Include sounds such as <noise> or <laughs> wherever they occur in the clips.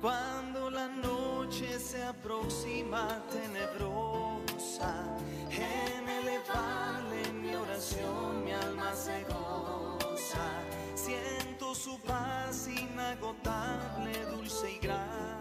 Cuando la noche se aproxima tenebrosa, en elevarle mi oración mi alma se goza. Siento su paz inagotable, dulce y grata.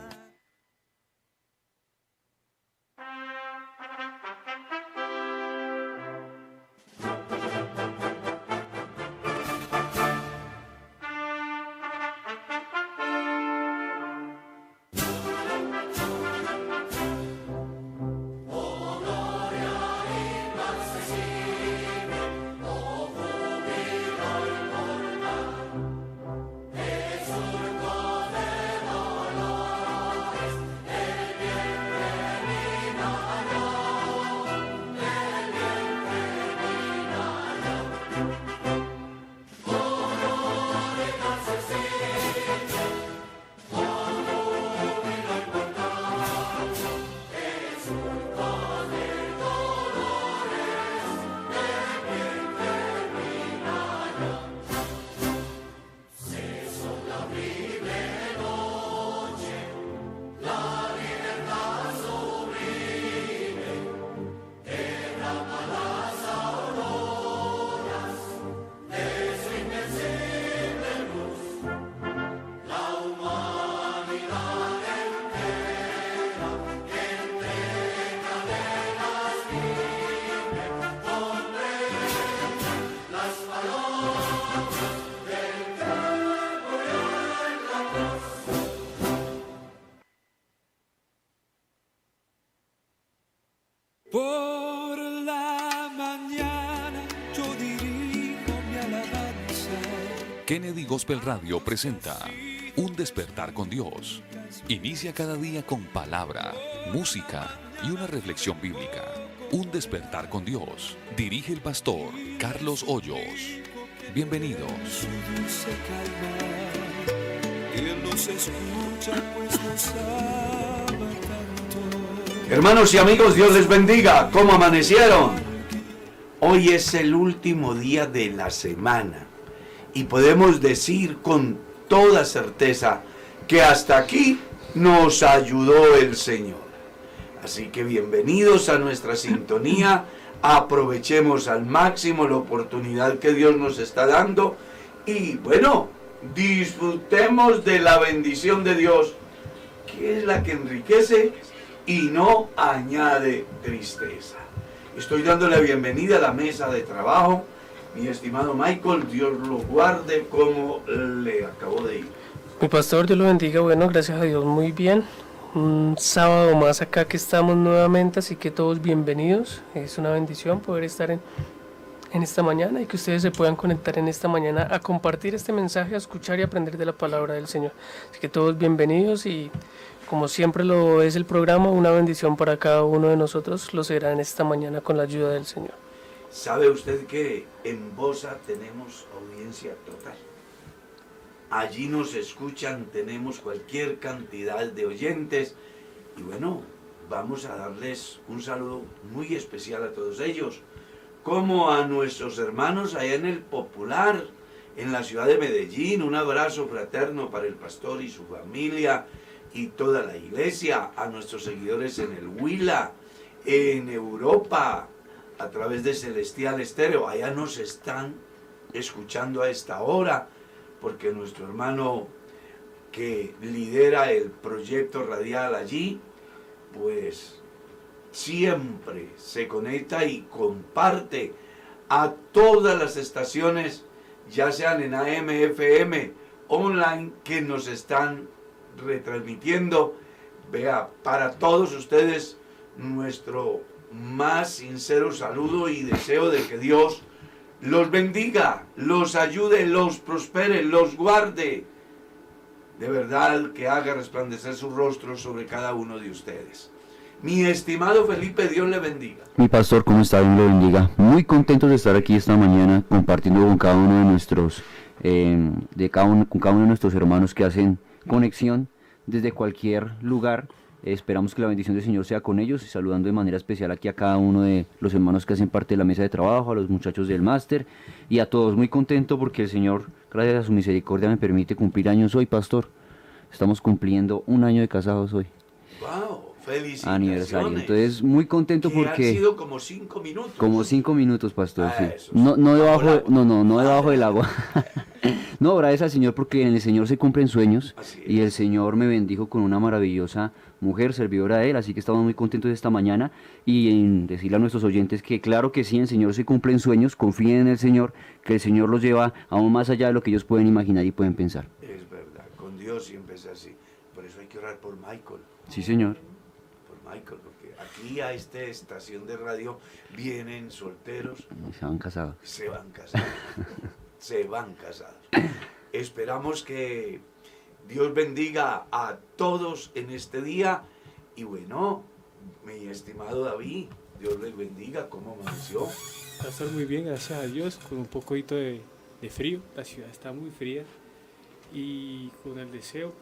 Kennedy Gospel Radio presenta Un despertar con Dios. Inicia cada día con palabra, música y una reflexión bíblica. Un despertar con Dios. Dirige el pastor Carlos Hoyos. Bienvenidos. Pues. Hermanos y amigos, Dios les bendiga. ¿Cómo amanecieron? Hoy es el último día de la semana y podemos decir con toda certeza que hasta aquí nos ayudó el Señor. Así que bienvenidos a nuestra sintonía. Aprovechemos al máximo la oportunidad que Dios nos está dando y bueno, disfrutemos de la bendición de Dios, que es la que enriquece y no añade tristeza. Estoy dando la bienvenida a la mesa de trabajo. Mi estimado Michael, Dios lo guarde como le acabo de ir. Mi pastor, Dios lo bendiga. Bueno, gracias a Dios, muy bien. Un sábado más acá que estamos nuevamente, así que todos bienvenidos. Es una bendición poder estar en, en esta mañana y que ustedes se puedan conectar en esta mañana a compartir este mensaje, a escuchar y aprender de la palabra del Señor. Así que todos bienvenidos y como siempre lo es el programa, una bendición para cada uno de nosotros lo será en esta mañana con la ayuda del Señor. ¿Sabe usted que en Bosa tenemos audiencia total? Allí nos escuchan, tenemos cualquier cantidad de oyentes y bueno, vamos a darles un saludo muy especial a todos ellos, como a nuestros hermanos allá en el Popular, en la ciudad de Medellín, un abrazo fraterno para el pastor y su familia y toda la iglesia, a nuestros seguidores en el Huila, en Europa, a través de Celestial Estéreo. Allá nos están escuchando a esta hora, porque nuestro hermano que lidera el proyecto radial allí, pues siempre se conecta y comparte a todas las estaciones, ya sean en AM, FM, online, que nos están retransmitiendo. Vea, para todos ustedes nuestro más sincero saludo y deseo de que Dios los bendiga, los ayude, los prospere, los guarde. de verdad que haga resplandecer su rostro sobre cada uno de ustedes. Mi estimado Felipe, Dios le bendiga. Mi pastor, ¿cómo está? Dios le bendiga. Muy contentos de estar aquí esta mañana compartiendo con cada uno de nuestros, eh, de con cada uno de nuestros hermanos que hacen conexión desde cualquier lugar. Esperamos que la bendición del Señor sea con ellos y saludando de manera especial aquí a cada uno de los hermanos que hacen parte de la mesa de trabajo, a los muchachos del máster y a todos. Muy contento porque el Señor, gracias a su misericordia, me permite cumplir años hoy, pastor. Estamos cumpliendo un año de casados hoy. ¡Wow! Aniversario. Entonces, muy contento Que porque... han sido como cinco minutos. Como cinco minutos, pastor, Ah, sí. eso No, no Bajo debajo, de- no, no, no debajo del agua. <laughs> no, gracias al Señor porque en el Señor se cumplen sueños y el. Señor me bendijo con una maravillosa mujer, servidora de Él, así que estamos muy contentos esta mañana y en decirle a nuestros oyentes que claro que sí, en el Señor se cumplen sueños, confíen en el Señor, que el Señor los lleva aún más allá de lo que ellos pueden imaginar y pueden pensar. Es verdad, con Dios siempre es así. Por eso hay que orar por Michael. Sí, Señor. Michael, porque aquí a esta estación de radio vienen solteros, Se han casado. se van casados. <laughs> se van casados. Esperamos que Dios bendiga a todos en este día. Y bueno, mi estimado David, Dios les bendiga. ¿Cómo amaneció? Pastor, muy bien, gracias a Dios, con un poquito de, de frío, la ciudad está muy fría y con el deseo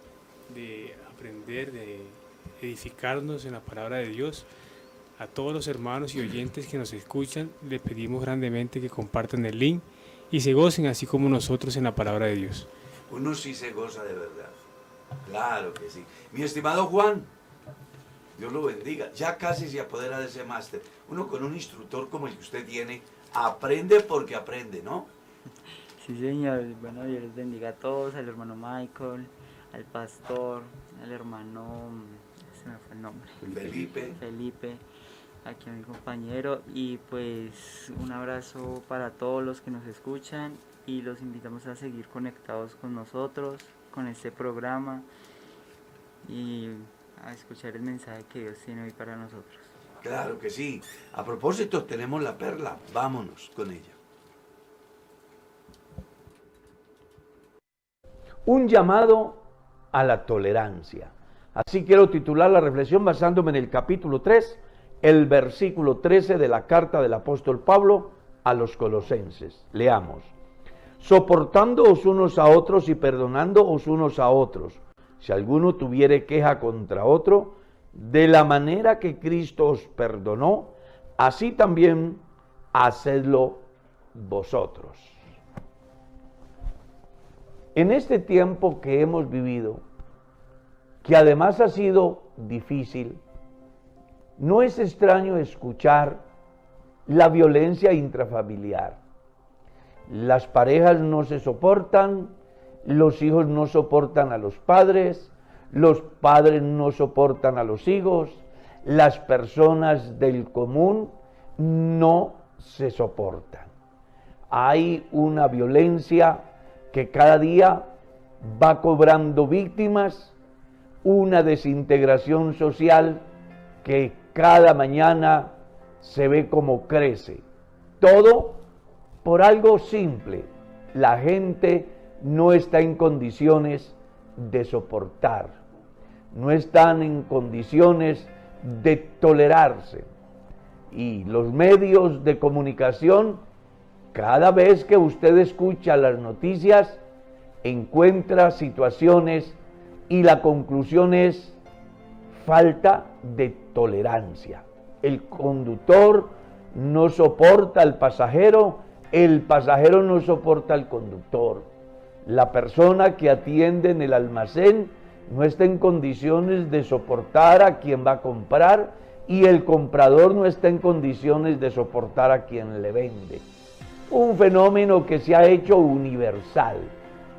de aprender, de edificarnos en la palabra de Dios. A todos los hermanos y oyentes que nos escuchan, le pedimos grandemente que compartan el link y se gocen así como nosotros en la palabra de Dios. Uno sí se goza de verdad. Claro que sí. Mi estimado Juan, Dios lo bendiga. Ya casi se apodera de ese máster. Uno con un instructor como el que usted tiene, aprende porque aprende, ¿no? Sí, señor. Bueno, Dios les bendiga a todos, al hermano Michael, al pastor, al hermano, se me fue el nombre, Felipe. Felipe, aquí a mi compañero. Y pues un abrazo para todos los que nos escuchan y los invitamos a seguir conectados con nosotros, con este programa y a escuchar el mensaje que Dios tiene hoy para nosotros. Claro que sí. A propósito, tenemos la perla. Vámonos con ella. un llamado a la tolerancia. Así quiero titular la reflexión basándome en el capítulo 3, el versículo 13 de la carta del apóstol Pablo a los colosenses. Leamos. Soportándoos unos a otros y perdonándoos unos a otros, si alguno tuviere queja contra otro, de la manera que Cristo os perdonó, así también hacedlo vosotros. En este tiempo que hemos vivido, que además ha sido difícil, no es extraño escuchar la violencia intrafamiliar. Las parejas no se soportan, los hijos no soportan a los padres, los padres no soportan a los hijos, las personas del común no se soportan. Hay una violencia que cada día va cobrando víctimas, una desintegración social que cada mañana se ve como crece. Todo por algo simple. La gente no está en condiciones de soportar, no están en condiciones de tolerarse. Y los medios de comunicación, cada vez que usted escucha las noticias, encuentra situaciones y la conclusión es falta de tolerancia. El conductor no soporta al pasajero, el pasajero no soporta al conductor. La persona que atiende en el almacén no está en condiciones de soportar a quien va a comprar y el comprador no está en condiciones de soportar a quien le vende. Un fenómeno que se ha hecho universal.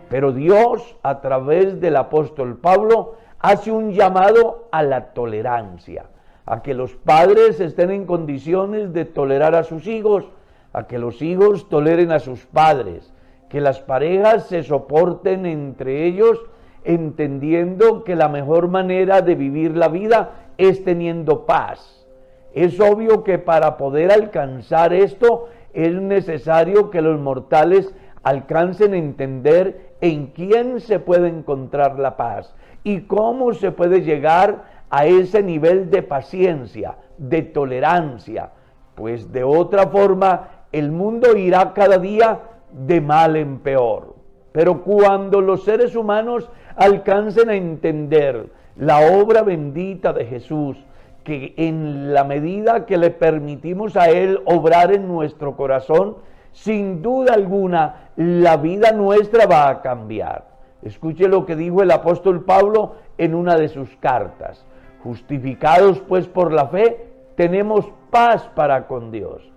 Pero Dios, a través del apóstol Pablo, hace un llamado a la tolerancia, a que los padres estén en condiciones de tolerar a sus hijos, a que los hijos toleren a sus padres, que las parejas se soporten entre ellos, entendiendo que la mejor manera de vivir la vida es teniendo paz. Es obvio que para poder alcanzar esto es necesario que los mortales alcancen a entender en quién se puede encontrar la paz y cómo se puede llegar a ese nivel de paciencia, de tolerancia, pues de otra forma el mundo irá cada día de mal en peor. Pero cuando los seres humanos alcancen a entender la obra bendita de Jesús, que en la medida que le permitimos a Él obrar en nuestro corazón, sin duda alguna la vida nuestra va a cambiar. Escuche lo que dijo el apóstol Pablo en una de sus cartas. Justificados pues por la fe, tenemos paz para con Dios.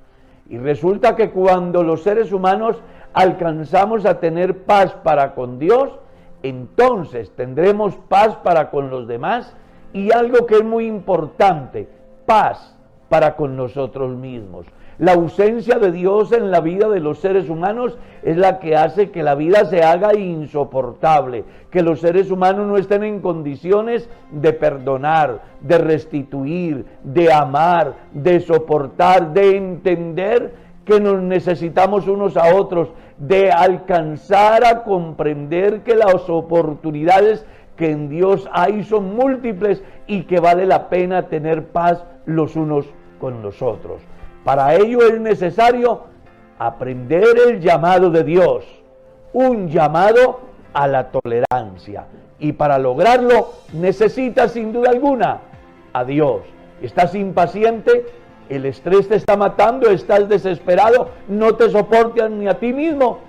Y resulta que cuando los seres humanos alcanzamos a tener paz para con Dios, entonces tendremos paz para con los demás y algo que es muy importante, paz para con nosotros mismos. La ausencia de Dios en la vida de los seres humanos es la que hace que la vida se haga insoportable, que los seres humanos no estén en condiciones de perdonar, de restituir, de amar, de soportar, de entender que nos necesitamos unos a otros, de alcanzar a comprender que las oportunidades que en Dios hay son múltiples y que vale la pena tener paz los unos con los otros. Para ello es necesario aprender el llamado de Dios, un llamado a la tolerancia. Y para lograrlo necesitas sin duda alguna a Dios. Estás impaciente, el estrés te está matando, estás desesperado, no te soportas ni a ti mismo.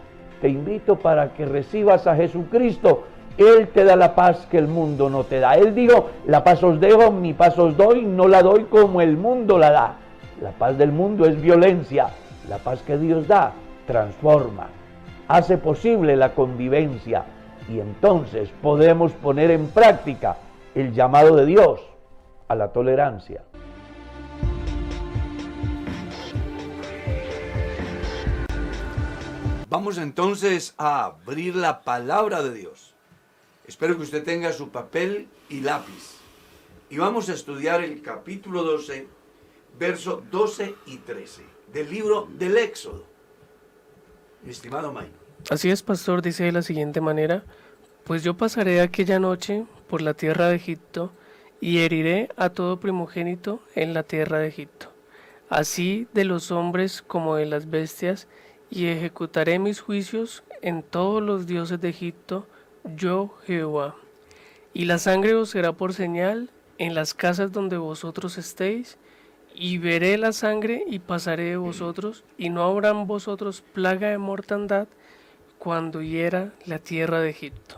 Te invito para que recibas a Jesucristo. Él te da la paz que el mundo no te da. Él dijo, la paz os dejo, mi paz os doy, no la doy como el mundo la da. La paz del mundo es violencia. La paz que Dios da transforma, hace posible la convivencia y entonces podemos poner en práctica el llamado de Dios a la tolerancia. Vamos entonces a abrir la palabra de Dios. Espero que usted tenga su papel y lápiz. Y vamos a estudiar el capítulo 12 versos 12 y 13 del libro del Éxodo. Mi estimado May. Así es, pastor, dice de la siguiente manera, pues yo pasaré aquella noche por la tierra de Egipto y heriré a todo primogénito en la tierra de Egipto, así de los hombres como de las bestias, y ejecutaré mis juicios en todos los dioses de Egipto, yo Jehová. Y la sangre os será por señal en las casas donde vosotros estéis, y veré la sangre y pasaré de vosotros, y no habrán vosotros plaga de mortandad cuando hiera la tierra de Egipto.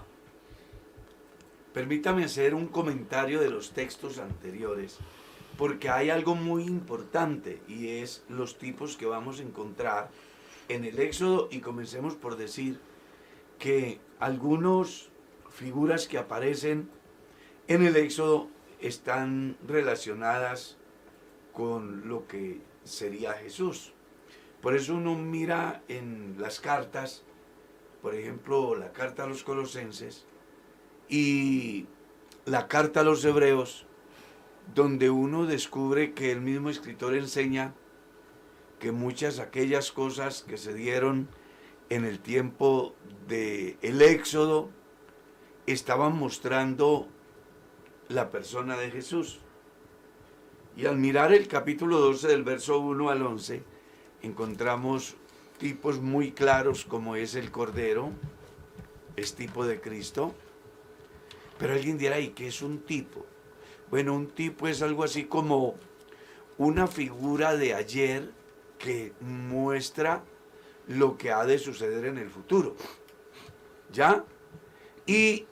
Permítame hacer un comentario de los textos anteriores, porque hay algo muy importante y es los tipos que vamos a encontrar en el Éxodo y comencemos por decir que algunas figuras que aparecen en el Éxodo están relacionadas con lo que sería Jesús. Por eso uno mira en las cartas, por ejemplo, la carta a los colosenses y la carta a los hebreos, donde uno descubre que el mismo escritor enseña que muchas aquellas cosas que se dieron en el tiempo del el éxodo estaban mostrando la persona de Jesús. Y al mirar el capítulo 12 del verso 1 al 11, encontramos tipos muy claros como es el Cordero, es tipo de Cristo. Pero alguien dirá, ¿y qué es un tipo? Bueno, un tipo es algo así como una figura de ayer que muestra lo que ha de suceder en el futuro. ¿Ya? Y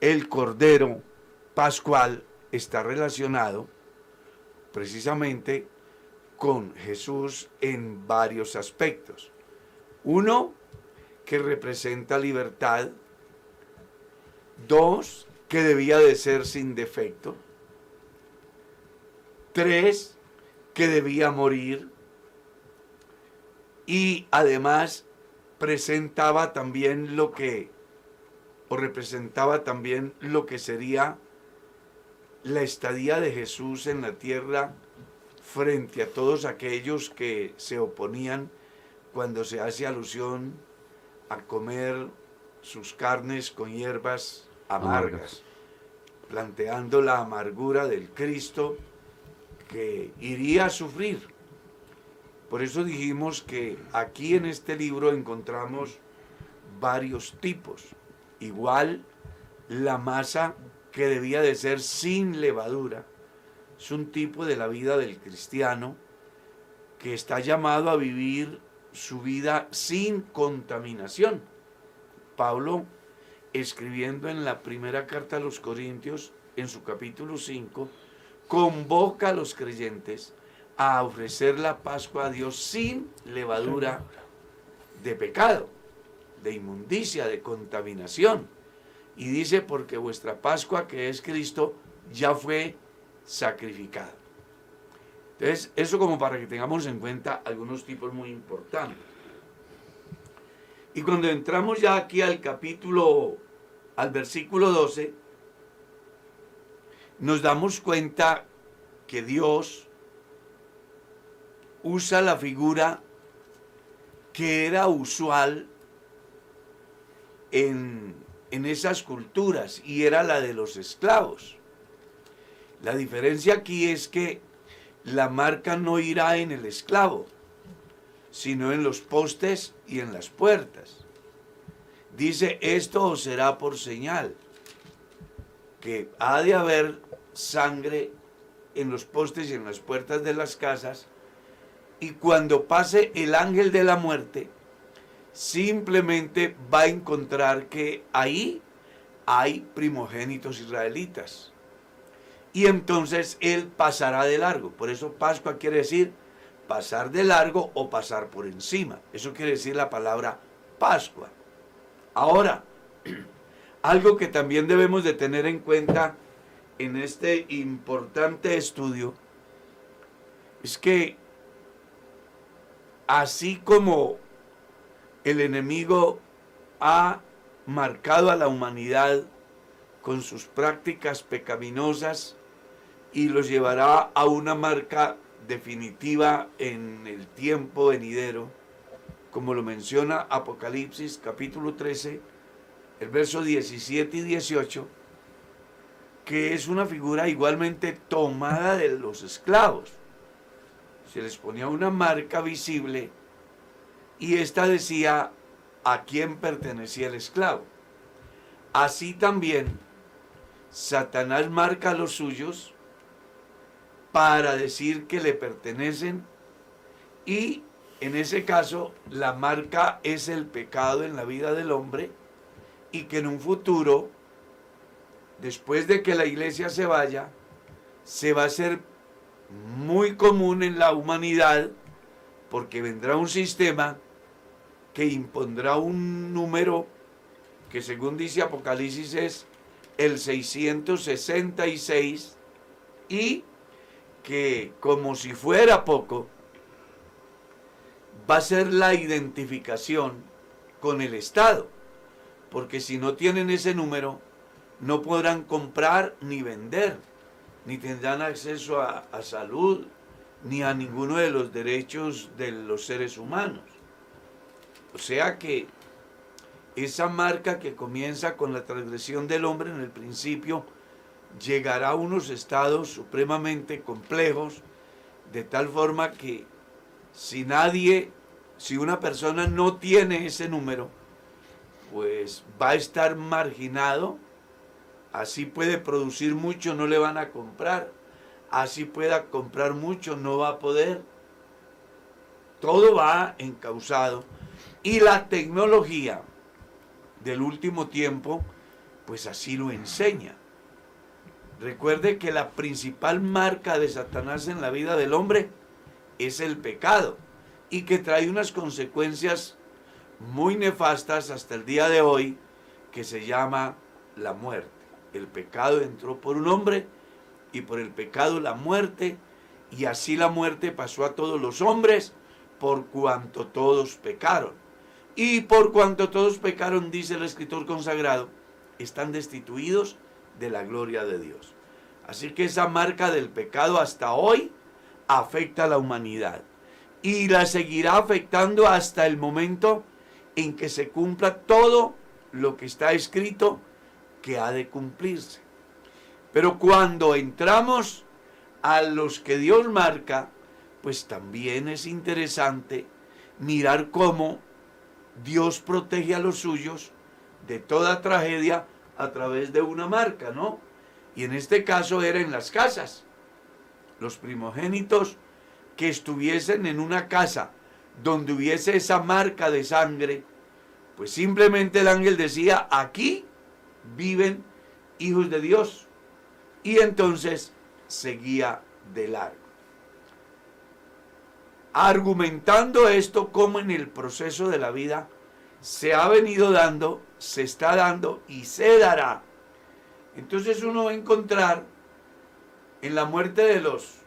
el Cordero Pascual está relacionado precisamente con Jesús en varios aspectos. Uno, que representa libertad. Dos, que debía de ser sin defecto. Tres, que debía morir. Y además presentaba también lo que, o representaba también lo que sería la estadía de Jesús en la tierra frente a todos aquellos que se oponían cuando se hace alusión a comer sus carnes con hierbas amargas, Amargas. planteando la amargura del Cristo que iría a sufrir. Por eso dijimos que aquí en este libro encontramos varios tipos. Igual la masa que debía de ser sin levadura es un tipo de la vida del cristiano que está llamado a vivir su vida sin contaminación. Pablo, escribiendo en la primera carta a los Corintios, en su capítulo 5, convoca a los creyentes a ofrecer la Pascua a Dios sin levadura de pecado, de inmundicia, de contaminación. Y dice, porque vuestra Pascua, que es Cristo, ya fue sacrificada. Entonces, eso como para que tengamos en cuenta algunos tipos muy importantes. Y cuando entramos ya aquí al capítulo, al versículo 12, nos damos cuenta que Dios usa la figura que era usual en, en esas culturas y era la de los esclavos. La diferencia aquí es que la marca no irá en el esclavo, sino en los postes y en las puertas. Dice, esto será por señal, que ha de haber sangre en los postes y en las puertas de las casas, y cuando pase el ángel de la muerte, simplemente va a encontrar que ahí hay primogénitos israelitas. Y entonces él pasará de largo. Por eso Pascua quiere decir pasar de largo o pasar por encima. Eso quiere decir la palabra Pascua. Ahora, <clears throat> algo que también debemos de tener en cuenta en este importante estudio es que así como el enemigo ha marcado a la humanidad con sus prácticas pecaminosas y los llevará a una marca definitiva en el tiempo venidero, como lo menciona Apocalipsis capítulo 13, el verso 17 y 18, que es una figura igualmente tomada de los esclavos. Se les ponía una marca visible y esta decía a quién pertenecía el esclavo. Así también Satanás marca a los suyos para decir que le pertenecen y en ese caso la marca es el pecado en la vida del hombre y que en un futuro, después de que la iglesia se vaya, se va a hacer muy común en la humanidad porque vendrá un sistema que impondrá un número que según dice Apocalipsis es el 666 y que como si fuera poco, va a ser la identificación con el Estado, porque si no tienen ese número, no podrán comprar ni vender, ni tendrán acceso a, a salud, ni a ninguno de los derechos de los seres humanos. O sea que esa marca que comienza con la transgresión del hombre en el principio llegará a unos estados supremamente complejos, de tal forma que si nadie, si una persona no tiene ese número, pues va a estar marginado, así puede producir mucho, no le van a comprar, así pueda comprar mucho, no va a poder. Todo va encausado. Y la tecnología del último tiempo, pues así lo enseña. Recuerde que la principal marca de Satanás en la vida del hombre es el pecado y que trae unas consecuencias muy nefastas hasta el día de hoy que se llama la muerte. El pecado entró por un hombre y por el pecado la muerte y así la muerte pasó a todos los hombres por cuanto todos pecaron. Y por cuanto todos pecaron, dice el escritor consagrado, están destituidos de la gloria de Dios. Así que esa marca del pecado hasta hoy afecta a la humanidad y la seguirá afectando hasta el momento en que se cumpla todo lo que está escrito que ha de cumplirse. Pero cuando entramos a los que Dios marca, pues también es interesante mirar cómo Dios protege a los suyos de toda tragedia a través de una marca, ¿no? Y en este caso era en las casas. Los primogénitos que estuviesen en una casa donde hubiese esa marca de sangre, pues simplemente el ángel decía, aquí viven hijos de Dios. Y entonces seguía de largo. Argumentando esto como en el proceso de la vida se ha venido dando, se está dando y se dará. Entonces uno va a encontrar en la muerte de los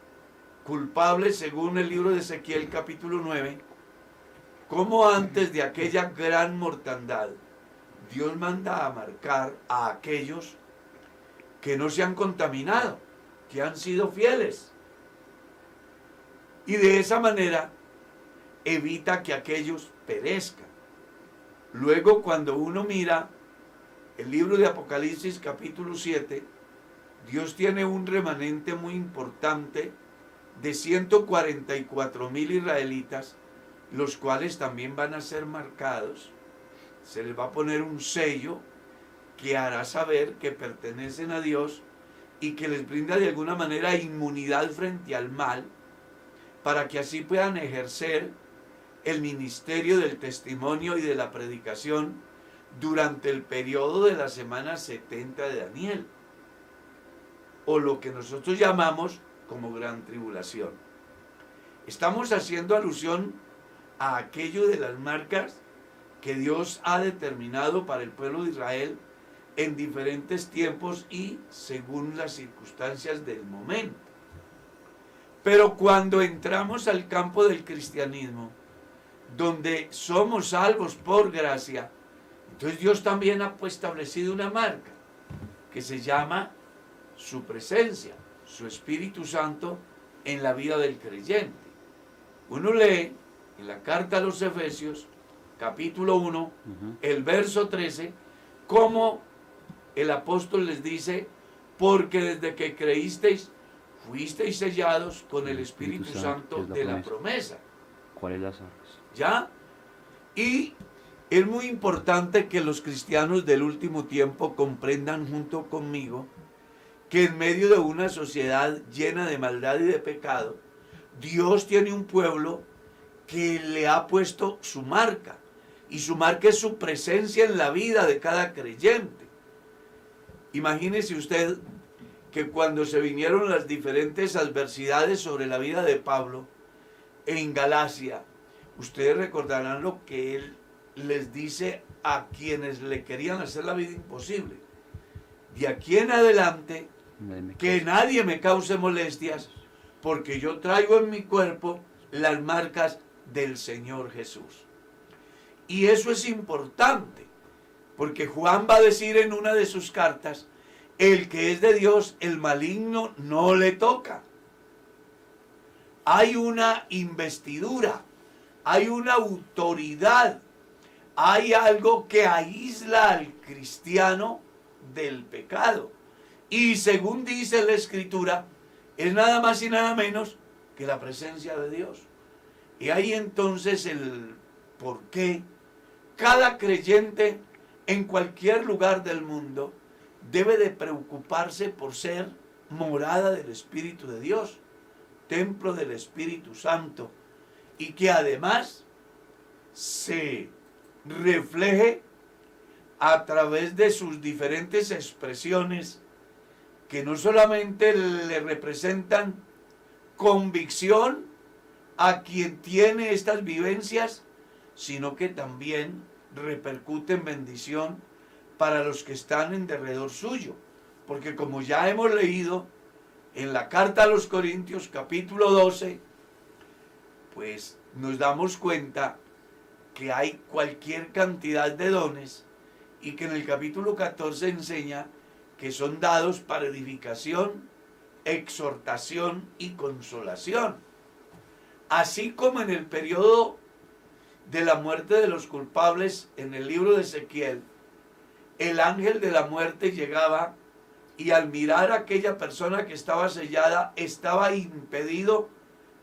culpables, según el libro de Ezequiel capítulo 9, como antes de aquella gran mortandad, Dios manda a marcar a aquellos que no se han contaminado, que han sido fieles. Y de esa manera evita que aquellos perezcan. Luego cuando uno mira el libro de Apocalipsis capítulo 7, Dios tiene un remanente muy importante de 144 mil israelitas, los cuales también van a ser marcados. Se les va a poner un sello que hará saber que pertenecen a Dios y que les brinda de alguna manera inmunidad frente al mal, para que así puedan ejercer el ministerio del testimonio y de la predicación durante el periodo de la semana 70 de Daniel, o lo que nosotros llamamos como gran tribulación. Estamos haciendo alusión a aquello de las marcas que Dios ha determinado para el pueblo de Israel en diferentes tiempos y según las circunstancias del momento. Pero cuando entramos al campo del cristianismo, donde somos salvos por gracia, entonces Dios también ha pues establecido una marca que se llama su presencia, su Espíritu Santo en la vida del creyente. Uno lee en la carta a los Efesios, capítulo 1, el verso 13, cómo el apóstol les dice, porque desde que creísteis, fuisteis sellados con el Espíritu, Santo, de la promesa. ¿Cuál es la? ¿Ya? Y es muy importante que los cristianos del último tiempo comprendan junto conmigo que en medio de una sociedad llena de maldad y de pecado, Dios tiene un pueblo que le ha puesto su marca. Y su marca es su presencia en la vida de cada creyente. Imagínese usted que cuando se vinieron las diferentes adversidades sobre la vida de Pablo en Galacia, ustedes recordarán lo que él les dice a quienes le querían hacer la vida imposible. De aquí en adelante, que nadie me cause molestias, porque yo traigo en mi cuerpo las marcas del Señor Jesús. Y eso es importante, porque Juan va a decir en una de sus cartas, el que es de Dios, el maligno no le toca. Hay una investidura, hay una autoridad, hay algo que aísla al cristiano del pecado. Y según dice la escritura, es nada más y nada menos que la presencia de Dios. Y ahí entonces el por qué cada creyente en cualquier lugar del mundo debe de preocuparse por ser morada del Espíritu de Dios, templo del Espíritu Santo, y que además se refleje a través de sus diferentes expresiones que no solamente le representan convicción a quien tiene estas vivencias, sino que también repercuten bendición para los que están en derredor suyo. Porque como ya hemos leído en la carta a los Corintios capítulo 12, pues nos damos cuenta que hay cualquier cantidad de dones y que en el capítulo 14 enseña que son dados para edificación, exhortación y consolación. Así como en el periodo de la muerte de los culpables en el libro de Ezequiel, el ángel de la muerte llegaba y al mirar a aquella persona que estaba sellada, estaba impedido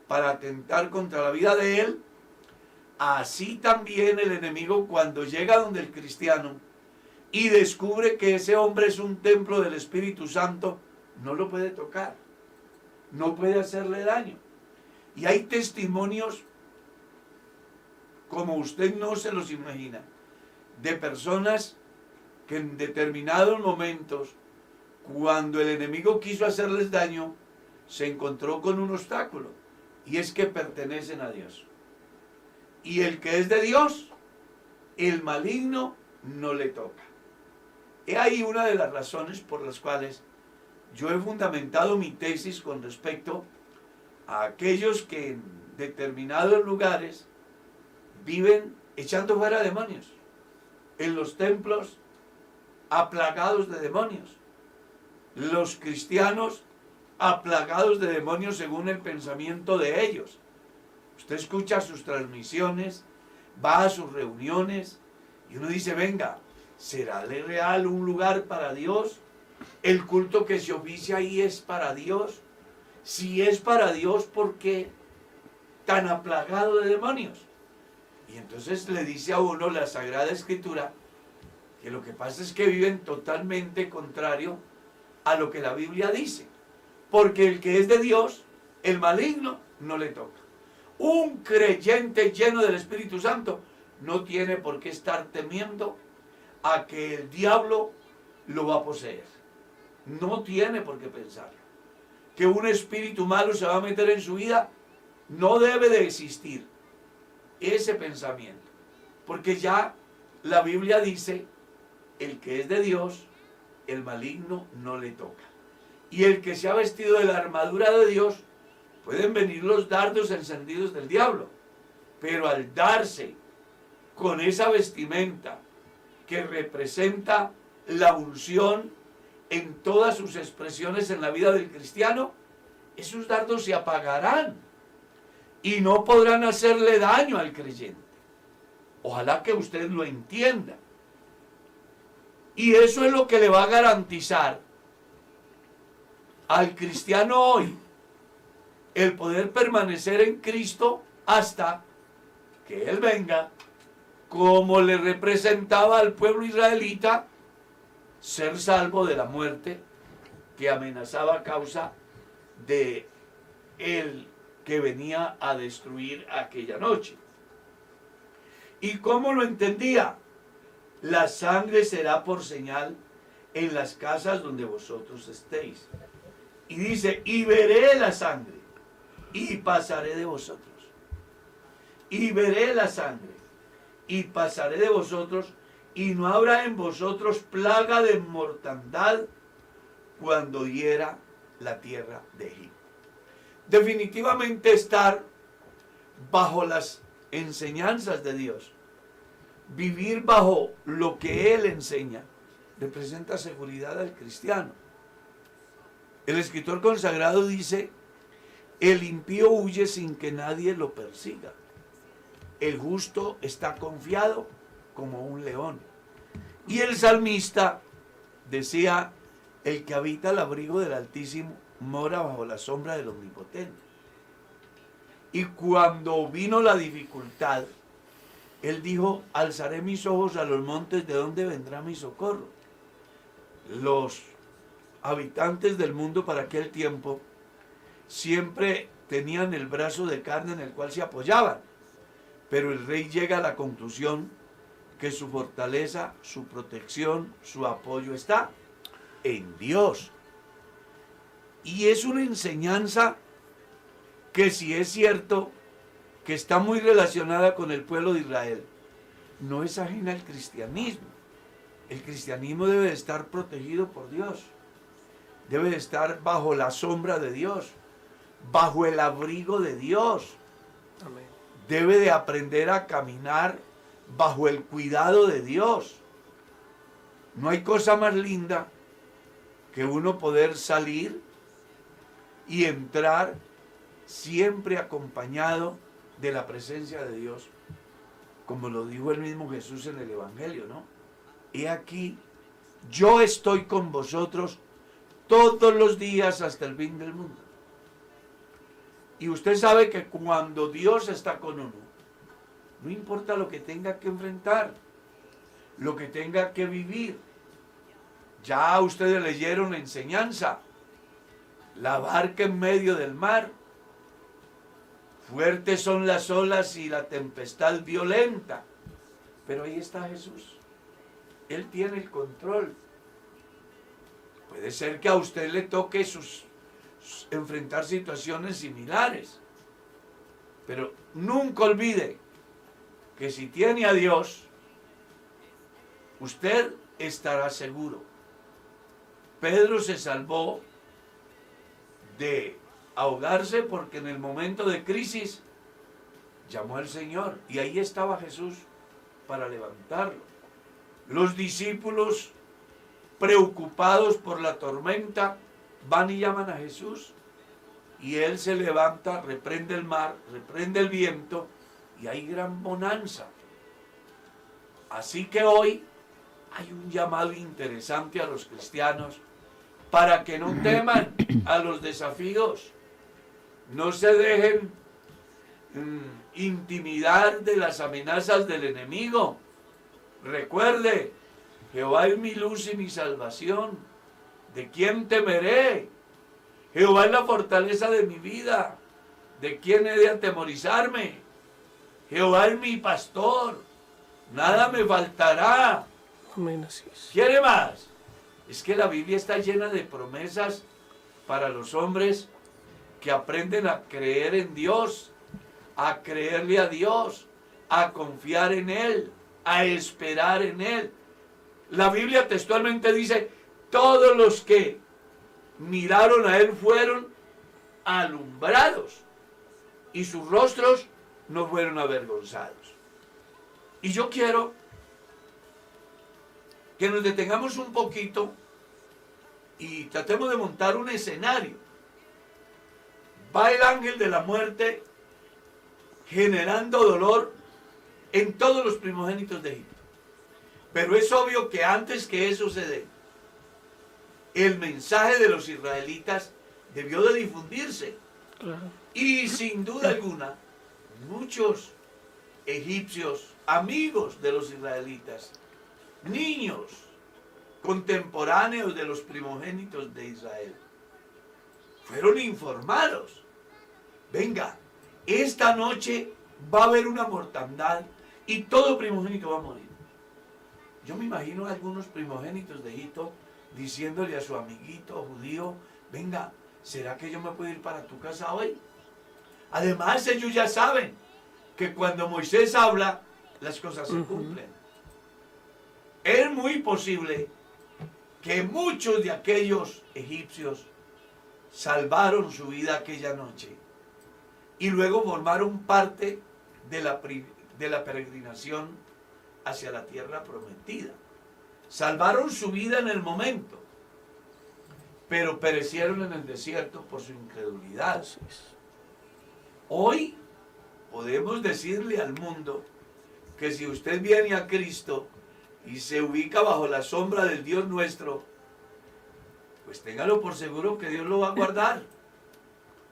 para atentar contra la vida de él. Así también el enemigo cuando llega donde el cristiano y descubre que ese hombre es un templo del Espíritu Santo, no lo puede tocar, no puede hacerle daño. Y hay testimonios como usted no se los imagina, de personas que en determinados momentos, cuando el enemigo quiso hacerles daño, se encontró con un obstáculo, y es que pertenecen a Dios. Y el que es de Dios, el maligno no le toca. He ahí una de las razones por las cuales yo he fundamentado mi tesis con respecto a aquellos que en determinados lugares viven echando fuera demonios. En los templos aplagados de demonios. Los cristianos aplagados de demonios según el pensamiento de ellos. Usted escucha sus transmisiones, va a sus reuniones y uno dice, venga, ¿será real un lugar para Dios? ¿El culto que se oficia ahí es para Dios? Si es para Dios, ¿por qué tan aplagado de demonios? Y entonces le dice a uno la Sagrada Escritura que lo que pasa es que viven totalmente contrario a lo que la Biblia dice. Porque el que es de Dios, el maligno, no le toca. Un creyente lleno del Espíritu Santo no tiene por qué estar temiendo a que el diablo lo va a poseer. No tiene por qué pensarlo. Que un espíritu malo se va a meter en su vida no debe de existir ese pensamiento. Porque ya la Biblia dice, el que es de Dios, el maligno no le toca. Y el que se ha vestido de la armadura de Dios, pueden venir los dardos encendidos del diablo. Pero al darse con esa vestimenta que representa la unción en todas sus expresiones en la vida del cristiano, esos dardos se apagarán y no podrán hacerle daño al creyente. Ojalá que usted lo entienda. Y eso es lo que le va a garantizar al cristiano hoy el poder permanecer en Cristo hasta que Él venga, como le representaba al pueblo israelita, ser salvo de la muerte que amenazaba a causa de el que venía a destruir aquella noche. ¿Y cómo lo entendía? La sangre será por señal en las casas donde vosotros estéis. Y dice, y veré la sangre, y pasaré de vosotros. Y veré la sangre, y pasaré de vosotros, y no habrá en vosotros plaga de mortandad cuando hiera la tierra de Egipto definitivamente estar bajo las enseñanzas de Dios, vivir bajo lo que Él enseña, representa seguridad al cristiano. El escritor consagrado dice, el impío huye sin que nadie lo persiga. El justo está confiado como un león. Y el salmista decía, el que habita el abrigo del Altísimo mora bajo la sombra del Omnipotente. Y cuando vino la dificultad, él dijo, alzaré mis ojos a los montes, ¿de dónde vendrá mi socorro? Los habitantes del mundo para aquel tiempo siempre tenían el brazo de carne en el cual se apoyaban, pero el rey llega a la conclusión que su fortaleza, su protección, su apoyo está en Dios. Y es una enseñanza que si es cierto que está muy relacionada con el pueblo de Israel, no es ajena al cristianismo. El cristianismo debe de estar protegido por Dios. Debe de estar bajo la sombra de Dios, bajo el abrigo de Dios. Debe de aprender a caminar bajo el cuidado de Dios. No hay cosa más linda que uno poder salir y entrar siempre acompañado de la presencia de Dios. como lo dijo el mismo Jesús en el Evangelio, ¿no? He aquí, yo estoy con vosotros todos los días hasta el fin del mundo. Y usted sabe que cuando Dios está con uno, no importa lo que tenga que enfrentar, lo que tenga que vivir. Ya ustedes leyeron la enseñanza. La barca en medio del mar. Fuertes son las olas y la tempestad violenta. Pero ahí está Jesús. Él tiene el control. Puede ser que a usted le toque sus, enfrentar situaciones similares. Pero nunca olvide que si tiene a Dios, usted estará seguro. Pedro se salvó de ahogarse porque en el momento de crisis llamó al Señor y ahí estaba Jesús para levantarlo. Los discípulos preocupados por la tormenta van y llaman a Jesús y él se levanta, reprende el mar, reprende el viento y hay gran bonanza. Así que hoy hay un llamado interesante a los cristianos para que no teman a los desafíos, no se dejen mm, intimidar de las amenazas del enemigo. Recuerde, Jehová es mi luz y mi salvación. ¿De quién temeré? Jehová es la fortaleza de mi vida. ¿De quién he de atemorizarme? Jehová es mi pastor. Nada me faltará. ¿Quiere más? Es que la Biblia está llena de promesas para los hombres que aprenden a creer en Dios, a creerle a Dios, a confiar en Él, a esperar en Él. La Biblia textualmente dice, todos los que miraron a Él fueron alumbrados y sus rostros no fueron avergonzados. Y yo quiero que nos detengamos un poquito y tratemos de montar un escenario. Va el ángel de la muerte generando dolor en todos los primogénitos de Egipto. Pero es obvio que antes que eso se dé, el mensaje de los israelitas debió de difundirse. Y sin duda alguna, muchos egipcios, amigos de los israelitas, niños contemporáneos de los primogénitos de Israel, fueron informados. Venga, esta noche va a haber una mortandad y todo primogénito va a morir. Yo me imagino a algunos primogénitos de Egipto diciéndole a su amiguito judío, venga, ¿será que yo me puedo ir para tu casa hoy? Además, ellos ya saben que cuando Moisés habla, las cosas se cumplen. Es muy posible que muchos de aquellos egipcios salvaron su vida aquella noche y luego formaron parte de la, de la peregrinación hacia la tierra prometida. Salvaron su vida en el momento, pero perecieron en el desierto por su incredulidad. Hoy podemos decirle al mundo que si usted viene a Cristo y se ubica bajo la sombra del Dios nuestro, pues téngalo por seguro que Dios lo va a guardar,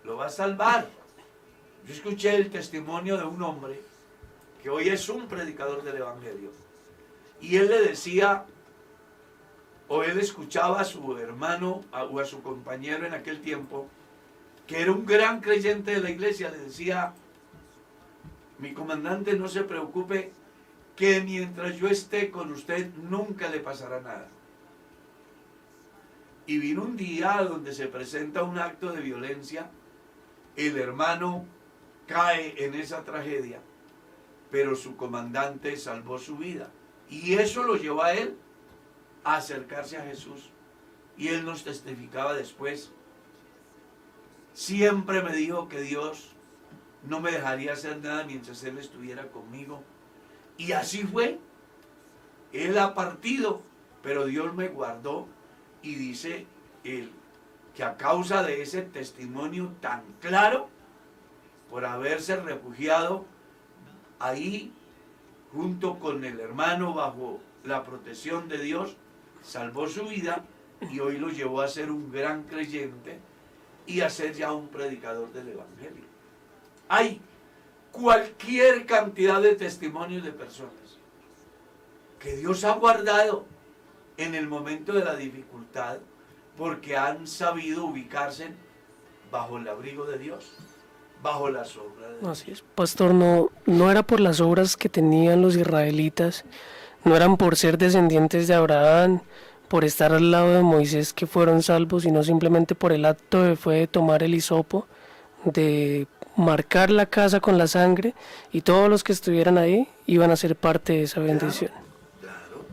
lo va a salvar. Yo escuché el testimonio de un hombre que hoy es un predicador del Evangelio. Y él le decía, o él escuchaba a su hermano o a su compañero en aquel tiempo, que era un gran creyente de la iglesia, le decía, mi comandante no se preocupe que mientras yo esté con usted nunca le pasará nada. Y vino un día donde se presenta un acto de violencia, el hermano cae en esa tragedia, pero su comandante salvó su vida. Y eso lo llevó a él a acercarse a Jesús. Y él nos testificaba después. Siempre me dijo que Dios no me dejaría hacer nada mientras Él estuviera conmigo. Y así fue. Él ha partido, pero Dios me guardó y dice él que a causa de ese testimonio tan claro, por haberse refugiado ahí junto con el hermano bajo la protección de Dios, salvó su vida y hoy lo llevó a ser un gran creyente y a ser ya un predicador del Evangelio. Hay cualquier cantidad de testimonios de personas que Dios ha guardado en el momento de la dificultad porque han sabido ubicarse bajo el abrigo de Dios, bajo la sombra de Dios. Así es, pastor, no, no era por las obras que tenían los israelitas, no eran por ser descendientes de Abraham, por estar al lado de Moisés que fueron salvos, sino simplemente por el acto de fue de tomar el hisopo, de marcar la casa con la sangre y todos los que estuvieran ahí iban a ser parte de esa bendición. Claro.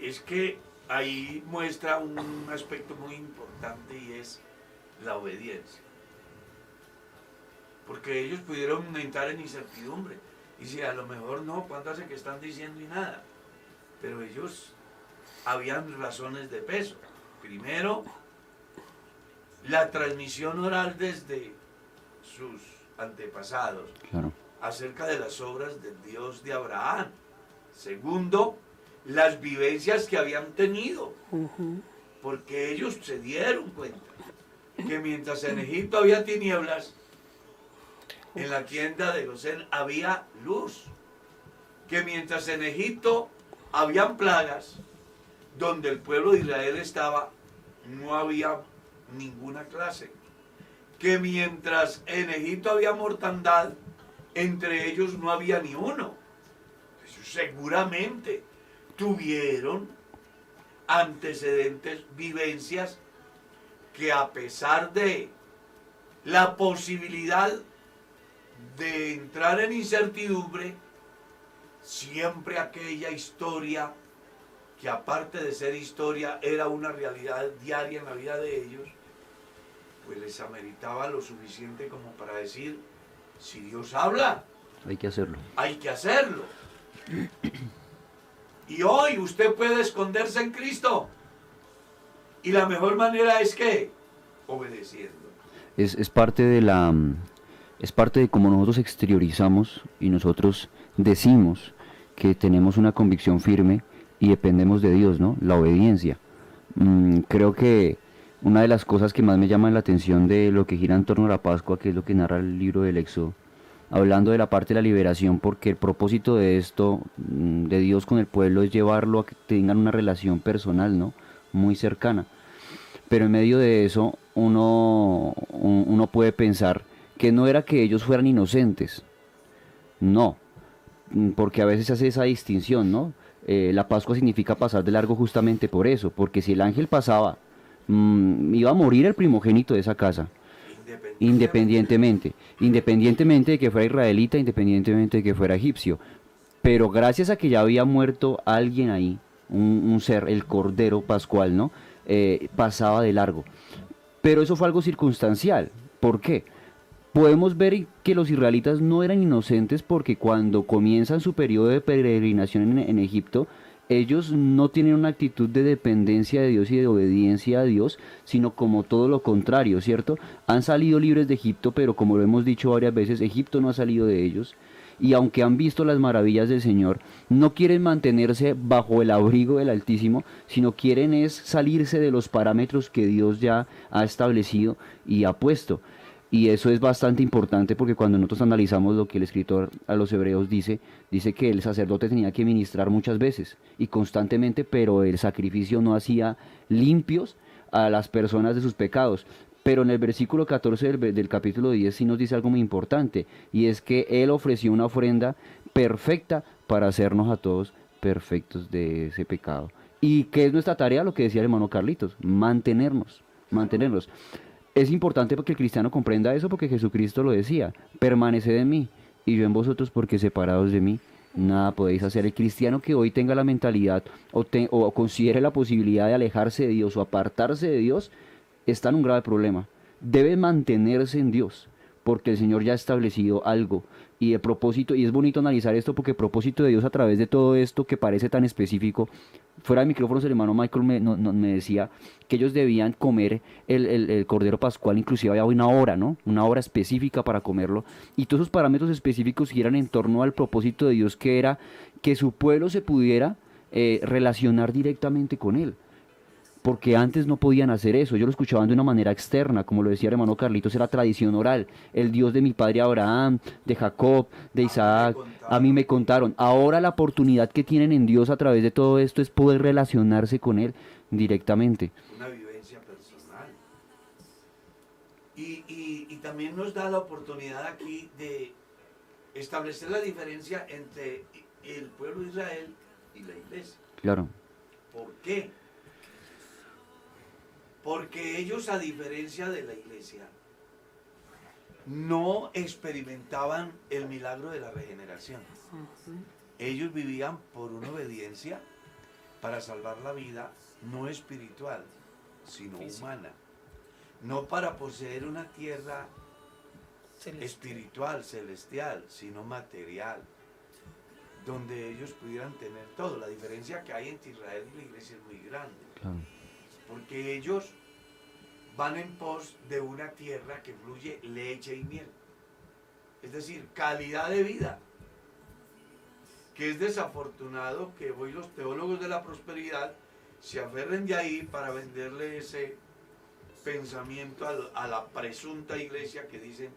Es que ahí muestra un aspecto muy importante y es la obediencia. Porque ellos pudieron entrar en incertidumbre. Y si a lo mejor no, ¿cuánto hace que están diciendo y nada? Pero ellos habían razones de peso. Primero, la transmisión oral desde sus antepasados Claro. acerca de las obras del Dios de Abraham. Segundo, las vivencias que habían tenido, porque ellos se dieron cuenta que mientras en Egipto había tinieblas, en la tienda de Gosén había luz, que mientras en Egipto habían plagas, donde el pueblo de Israel estaba, no había ninguna clase. Que mientras en Egipto había mortandad, entre ellos no había ni uno. Seguramente tuvieron antecedentes, vivencias, que a pesar de la posibilidad de entrar en incertidumbre, siempre aquella historia que aparte de ser historia era una realidad diaria en la vida de ellos, pues les ameritaba lo suficiente como para decir, si Dios habla, Hay que hacerlo. hay que hacerlo. Y hoy usted puede esconderse en Cristo. Y la mejor manera es que obedeciendo. es, es parte de la es parte de cómo nosotros exteriorizamos y nosotros decimos que tenemos una convicción firme y dependemos de Dios, ¿no? La obediencia. Mm, creo que una de las cosas que más me llaman la atención de lo que gira en torno a la Pascua, que es lo que narra el libro del Éxodo, hablando de la parte de la liberación, porque el propósito de esto, mm, de Dios con el pueblo, es llevarlo a que tengan una relación personal, ¿no? Muy cercana pero en medio de eso uno, un- uno puede pensar que no era que ellos fueran inocentes, no, mm, porque a veces se hace esa distinción, ¿no? Eh, la Pascua significa pasar de largo justamente por eso, porque si el ángel pasaba, mm, iba a morir el primogénito de esa casa, independientemente, independientemente de que fuera israelita, independientemente de que fuera egipcio. Pero gracias a que ya había muerto alguien ahí, un, ser, el Cordero Pascual, ¿no? Eh, pasaba de largo. Pero eso fue algo circunstancial. ¿Por qué? Podemos ver que los israelitas no eran inocentes porque cuando comienzan su periodo de peregrinación en Egipto, ellos no tienen una actitud de dependencia de Dios y de obediencia a Dios, sino como todo lo contrario, ¿cierto? Han salido libres de Egipto, pero como lo hemos dicho varias veces, Egipto no ha salido de ellos. Y aunque han visto las maravillas del Señor, no quieren mantenerse bajo el abrigo del Altísimo, sino quieren es salirse de los parámetros que Dios ya ha establecido y ha puesto. Y eso es bastante importante porque cuando nosotros analizamos lo que el escritor a los hebreos dice, dice que el sacerdote tenía que ministrar muchas veces y constantemente, pero el sacrificio no hacía limpios a las personas de sus pecados. Pero en el versículo 14 del, del capítulo 10 sí nos dice algo muy importante, y es que Él ofreció una ofrenda perfecta para hacernos a todos perfectos de ese pecado. ¿Y qué es nuestra tarea? Lo que decía el hermano Carlitos, mantenernos, mantenernos. Es importante porque el cristiano comprenda eso porque Jesucristo lo decía, permaneced en mí y yo en vosotros porque separados de mí nada podéis hacer. El cristiano que hoy tenga la mentalidad o, te- o considere la posibilidad de alejarse de Dios o apartarse de Dios está en un grave problema. Debe mantenerse en Dios porque el Señor ya ha establecido algo. Y el propósito, y es bonito analizar esto porque el propósito de Dios a través de todo esto que parece tan específico, fuera de micrófonos el hermano Michael me, decía que ellos debían comer el Cordero Pascual, inclusive había una hora, ¿no? Una hora específica para comerlo. Y todos esos parámetros específicos giran en torno al propósito de Dios que era que su pueblo se pudiera eh, relacionar directamente con Él porque antes no podían hacer eso. Yo lo escuchaban de una manera externa, como lo decía el hermano Carlitos, era tradición oral. El Dios de mi padre Abraham, de Jacob, de Isaac, a mí me contaron. Ahora la oportunidad que tienen en Dios a través de todo esto es poder relacionarse con Él directamente. una vivencia personal. Y, y- y también nos da la oportunidad aquí de establecer la diferencia entre el pueblo de Israel y la iglesia. Claro, ¿Por qué? Porque ellos, a diferencia de la iglesia, no experimentaban el milagro de la regeneración. Ellos vivían por una obediencia para salvar la vida, no espiritual, sino humana. No para poseer una tierra espiritual, celestial, sino material, donde ellos pudieran tener todo. La diferencia que hay entre Israel y la iglesia es muy grande, claro. Porque ellos van en pos de una tierra que fluye leche y miel. Es decir, calidad de vida. Que es desafortunado que hoy los teólogos de la prosperidad se aferren de ahí para venderle ese pensamiento a la presunta iglesia que dicen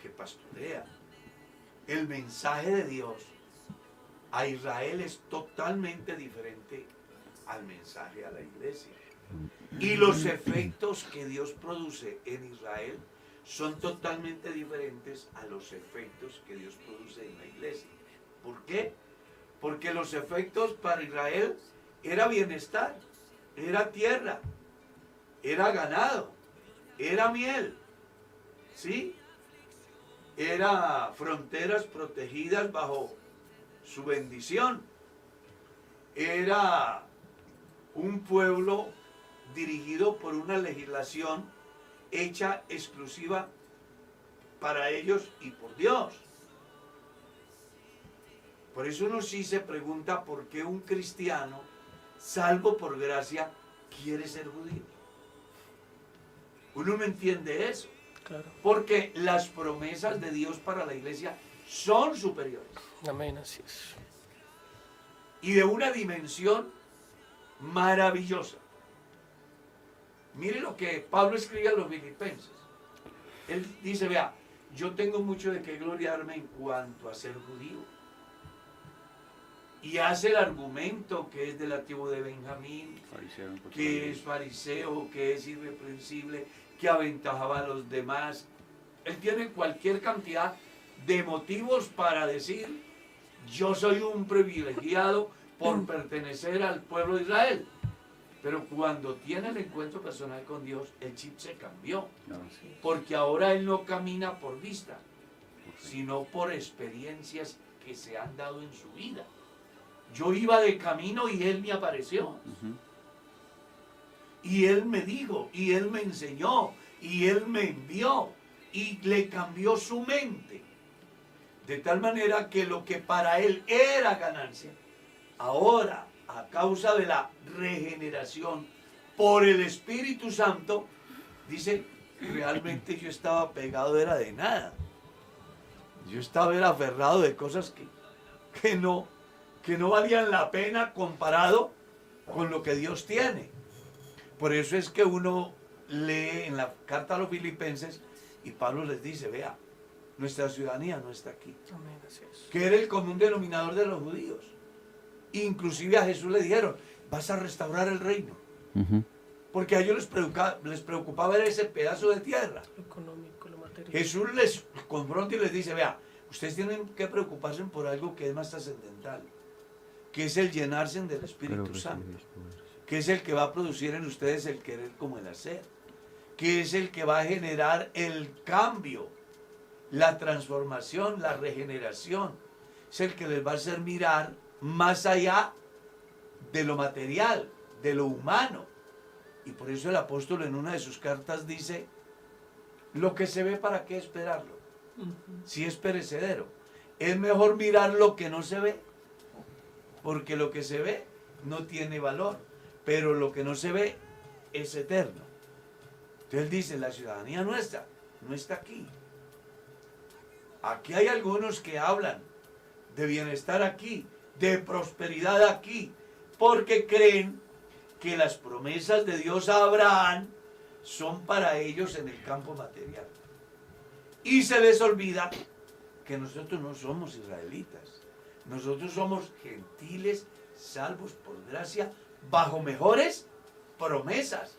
que pastorea. El mensaje de Dios a Israel es totalmente diferente al mensaje a la iglesia. Y los efectos que Dios produce en Israel son totalmente diferentes a los efectos que Dios produce en la iglesia. ¿Por qué? Porque los efectos para Israel era bienestar, era tierra, era ganado, era miel, ¿sí? Era fronteras protegidas bajo su bendición. Era un pueblo dirigido por una legislación hecha exclusiva para ellos y por Dios. Por eso uno sí se pregunta por qué un cristiano, salvo por gracia, quiere ser judío. Uno no entiende eso, Claro. porque las promesas de Dios para la iglesia son superiores Amén, así es. y de una dimensión maravillosa. Mire lo que Pablo escribe a los filipenses. Él dice, vea, yo tengo mucho de qué gloriarme en cuanto a ser judío. Y hace el argumento que es de la tribu de Benjamín, que es fariseo, que es irreprensible, que aventajaba a los demás. Él tiene cualquier cantidad de motivos para decir, yo soy un privilegiado por pertenecer al pueblo de Israel. Pero cuando tiene el encuentro personal con Dios, el chip se cambió. Porque ahora él no camina por vista, sino por experiencias que se han dado en su vida. Yo iba de camino y él me apareció. Y él me dijo, y él me enseñó, y él me envió, y le cambió su mente. De tal manera que lo que para él era ganancia, ahora, a causa de la regeneración por el Espíritu Santo, dice, realmente yo estaba pegado, era de nada. Yo estaba era aferrado de cosas que, que, no, que no valían la pena comparado con lo que Dios tiene. Por eso es que uno lee en la carta a los filipenses y Pablo les dice, vea, nuestra ciudadanía no está aquí. Amén, así es. Que era el común denominador de los judíos. Inclusive a Jesús le dijeron, vas a restaurar el reino. Porque a ellos les preocupaba, les preocupaba ver ese pedazo de tierra. Lo económico, lo material. Jesús les confronta y les dice, vea, ustedes tienen que preocuparse por algo que es más trascendental, que es el llenarse del Espíritu Santo, que es el que va a producir en ustedes el querer como el hacer, que es el que va a generar el cambio, la transformación, la regeneración, es el que les va a hacer mirar más allá de lo material, de lo humano. Y por eso el apóstol en una de sus cartas dice, lo que se ve, ¿para qué esperarlo? si es perecedero. Es mejor mirar lo que no se ve, porque lo que se ve no tiene valor, pero lo que no se ve es eterno. Entonces él dice, la ciudadanía nuestra no está aquí. Aquí hay algunos que hablan de bienestar aquí, de prosperidad aquí, porque creen que las promesas de Dios a Abraham son para ellos en el campo material. Y se les olvida que nosotros no somos israelitas. Nosotros somos gentiles, salvos por gracia, bajo mejores promesas.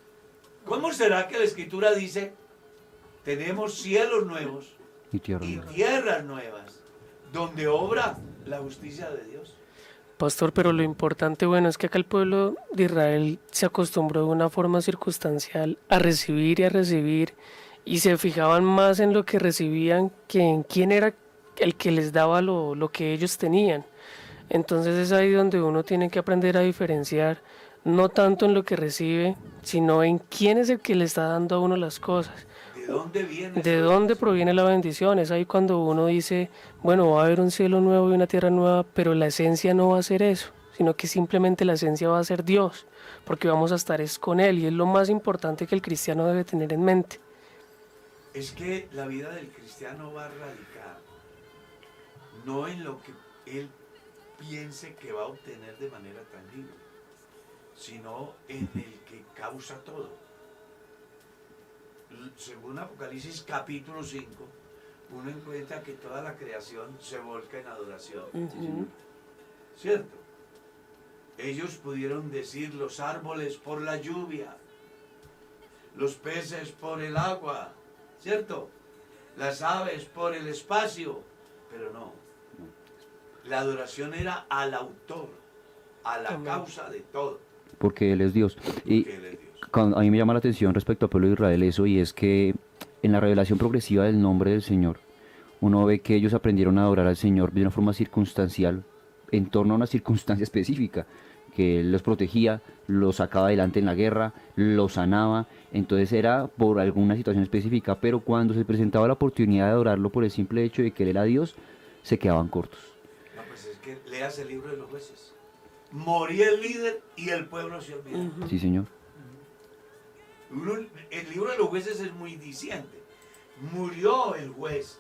¿Cómo será que la escritura dice, tenemos cielos nuevos Y tierra y nueva. tierras nuevas, donde obra la justicia de Dios? Pastor, pero lo importante, bueno, es que acá el pueblo de Israel se acostumbró de una forma circunstancial a recibir y a recibir y se fijaban más en lo que recibían que en quién era el que les daba lo, lo que ellos tenían. Entonces es ahí donde uno tiene que aprender a diferenciar, no tanto en lo que recibe, sino en quién es el que le está dando a uno las cosas. ¿De dónde viene? ¿De esa dónde bendición? proviene la bendición? Es ahí cuando uno dice, bueno, va a haber un cielo nuevo y una tierra nueva, pero la esencia no va a ser eso, sino que simplemente la esencia va a ser Dios, porque vamos a estar es con Él y es lo más importante que el cristiano debe tener en mente. Es que la vida del cristiano va a radicar no en lo que él piense que va a obtener de manera tangible, sino en el que causa todo. Según Apocalipsis capítulo 5, uno encuentra que toda la creación se volca en adoración. ¿Cierto? Ellos pudieron decir los árboles por la lluvia, los peces por el agua, ¿cierto? Las aves por el espacio, pero no. La adoración era al autor, a la causa de todo, Porque Él es Dios. Y que él es Dios. Cuando- a mí me llama la atención respecto al pueblo de Israel eso y es que en la revelación progresiva del nombre del Señor, uno ve que ellos aprendieron a adorar al Señor de una forma circunstancial, en torno a una circunstancia <laughs> específica, que Él los protegía, los sacaba adelante en la guerra, los sanaba, entonces era por alguna situación específica, pero cuando se presentaba la oportunidad de adorarlo por el simple hecho de que Él era Dios, se quedaban cortos. No, pues es que leas el libro de los jueces. Moría el líder y el pueblo se olvidó. Sí, Señor. Uno- el libro de los jueces es muy diciente. Murió el juez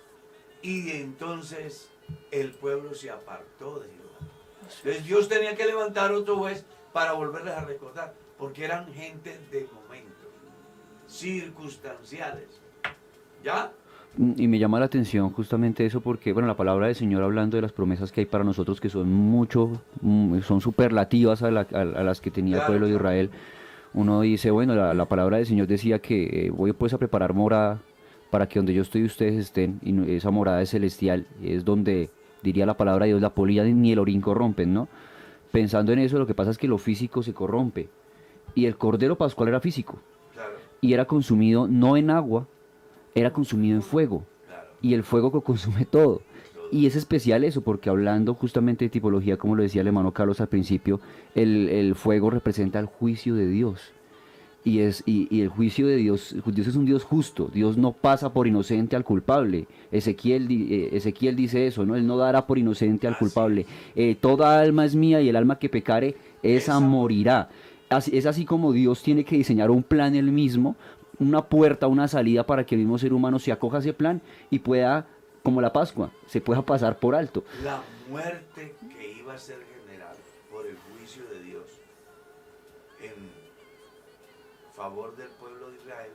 y entonces el pueblo se apartó de Jehová. Entonces Dios tenía que levantar otro juez para volverles a recordar, porque eran gente de momentos, circunstanciales. ¿Ya? Y me llama la atención justamente eso porque, bueno, la palabra del Señor hablando de las promesas que hay para nosotros que son mucho, mm, son superlativas a, la- a- a las que tenía el pueblo de claro. Uno dice, bueno, la, la palabra del Señor decía que eh, voy pues a preparar morada para que donde yo estoy ustedes estén y esa morada es celestial, es donde diría la palabra de Dios, la polilla ni el orín corrompen, ¿no? Pensando en eso, lo que pasa es que lo físico se corrompe y el cordero pascual era físico Claro, y era consumido no en agua, era consumido en fuego claro. y el fuego que consume todo. Y es especial eso, porque hablando justamente de tipología, como lo decía el hermano Carlos al principio, el, el fuego representa el juicio de Dios. Y, es, y, y el juicio de Dios, Dios es un Dios justo, Dios no pasa por inocente al culpable. Ezequiel, eh, Ezequiel dice eso, ¿no? Él no dará por inocente al culpable. Eh, toda alma es mía y el alma que pecare, esa Esa morirá. Así, es así como Dios tiene que diseñar un plan él mismo, una puerta, una salida para que el mismo ser humano se acoja a ese plan y pueda, como la Pascua, se pueda pasar por alto. La muerte que iba a ser general por el juicio de Dios en favor del pueblo de Israel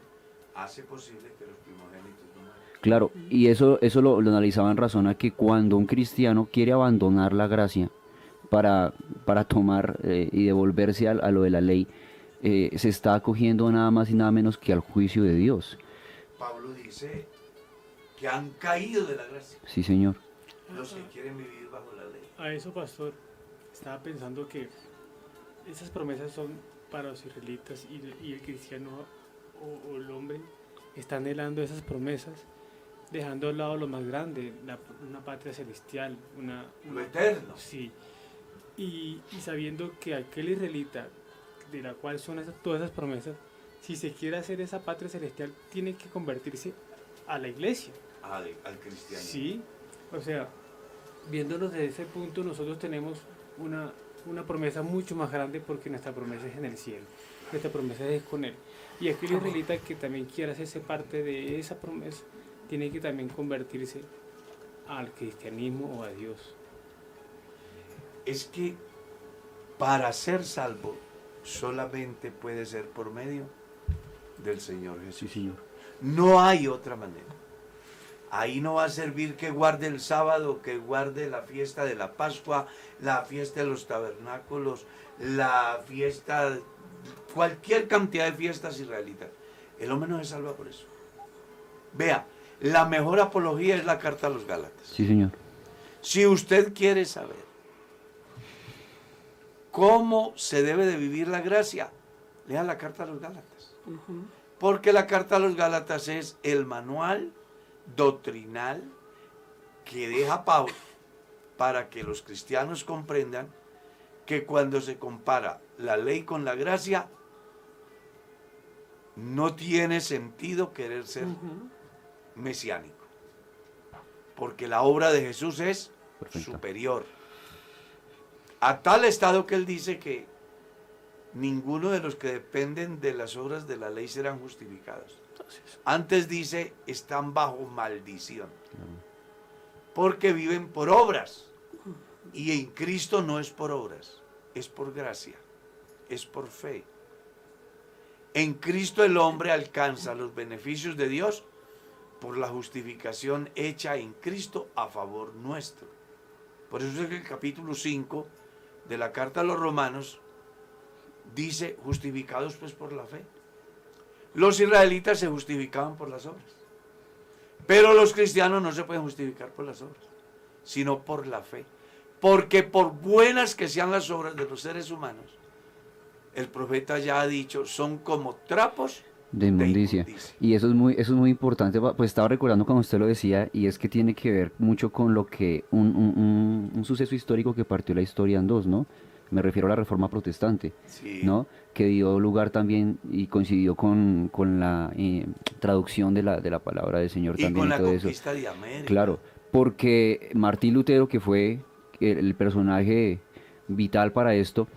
hace posible que los primogénitos no mueran. Claro, y eso, eso lo, lo analizaba en razón a que cuando un cristiano quiere abandonar la gracia para, para tomar eh, y devolverse a, a lo de la ley, eh, se está acogiendo nada más y nada menos que al juicio de Dios. Pablo dice que han caído de la gracia Sí, Señor. los que quieren vivir bajo la ley. A eso, pastor, estaba pensando que esas promesas son para los israelitas y, y el cristiano o, o el hombre está anhelando esas promesas, dejando al lado lo más grande, la- una patria celestial, una, Lo eterno. Sí. Y, y sabiendo que aquel israelita, de la cual son esas- todas esas promesas, si se quiere hacer esa patria celestial, tiene que convertirse a la iglesia. Al, al cristianismo. Sí, o sea, viéndonos desde ese punto, nosotros tenemos una, una promesa mucho más grande porque nuestra promesa es en el cielo, nuestra promesa es con Él. Y aquel israelita que también quiera hacerse parte de esa promesa, tiene que también convertirse al cristianismo o a Dios. Es que para ser salvo solamente puede ser por medio del Señor Jesús. Sí, señor. No hay otra manera. Ahí no va a servir que guarde el sábado, que guarde la fiesta de la Pascua, la fiesta de los tabernáculos, la fiesta, cualquier cantidad de fiestas israelitas. El hombre no se salva por eso. Vea, la mejor apología es la carta a los Gálatas. Sí, señor. Si usted quiere saber cómo se debe de vivir la gracia, lea la carta a los Gálatas. Porque la carta a los Gálatas es el manual doctrinal que deja Pablo para que los cristianos comprendan que cuando se compara la ley con la gracia, no tiene sentido querer ser mesiánico. Porque la obra de Jesús es Perfecto. superior. A tal estado que él dice que ninguno de los que dependen de las obras de la ley serán justificados. Antes dice, están bajo maldición. Porque viven por obras. Y en Cristo no es por obras, es por gracia, es por fe. En Cristo el hombre alcanza los beneficios de Dios por la justificación hecha en Cristo a favor nuestro. Por eso es que el capítulo 5 de la carta a los romanos dice, justificados pues por la fe. Los israelitas se justificaban por las obras. Pero los cristianos no se pueden justificar por las obras, sino por la fe. Porque por buenas que sean las obras de los seres humanos, el profeta ya ha dicho, son como trapos de inmundicia. inmundicia. Y eso es muy, eso es muy importante, pues estaba recordando cuando usted lo decía, y es que tiene que ver mucho con lo que un, un- un- un suceso histórico que partió la historia en dos, ¿no? Me refiero a la reforma protestante, Sí. ¿no? Que dio lugar también y coincidió con, con la eh, traducción de la, de la palabra del Señor Y también con y la todo eso. conquista de América. Claro, porque Martín Lutero, que fue el, el personaje vital para esto,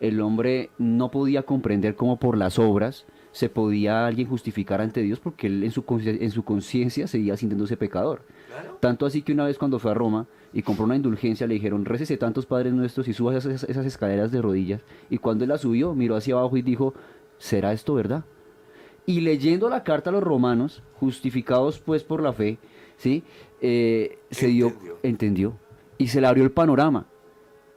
el hombre no podía comprender cómo por las obras se podía alguien justificar ante Dios porque él en su en su conciencia seguía sintiéndose pecador. Claro. Tanto así que una vez cuando fue a Roma y compró una indulgencia, le dijeron, récese tantos padres nuestros y suba esas, esas escaleras de rodillas. Y cuando él la subió, miró hacia abajo y dijo, ¿será esto verdad? Y leyendo la carta a los romanos, justificados pues por la fe, ¿sí? Eh, se dio, Entendió. entendió, y se le abrió el panorama,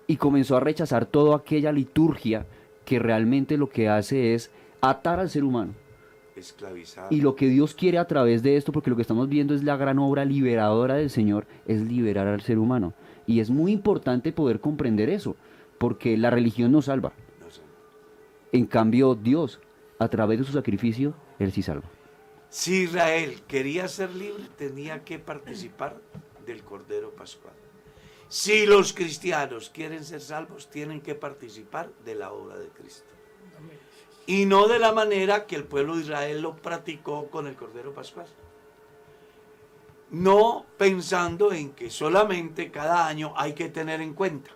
y comenzó a rechazar toda aquella liturgia que realmente lo que hace es atar al ser humano. Y lo que Dios quiere a través de esto, porque lo que estamos viendo es la gran obra liberadora del Señor, es liberar al ser humano. Y es muy importante poder comprender eso, porque la religión no salva. No sé. En cambio, Dios, a través de su sacrificio, Él sí salva. Si Israel quería ser libre, tenía que participar del Cordero Pascual. Si los cristianos quieren ser salvos, tienen que participar de la obra de Cristo. Y no de la manera que el pueblo de Israel lo practicó con el Cordero Pascual. No pensando en que solamente cada año hay que tener en cuenta.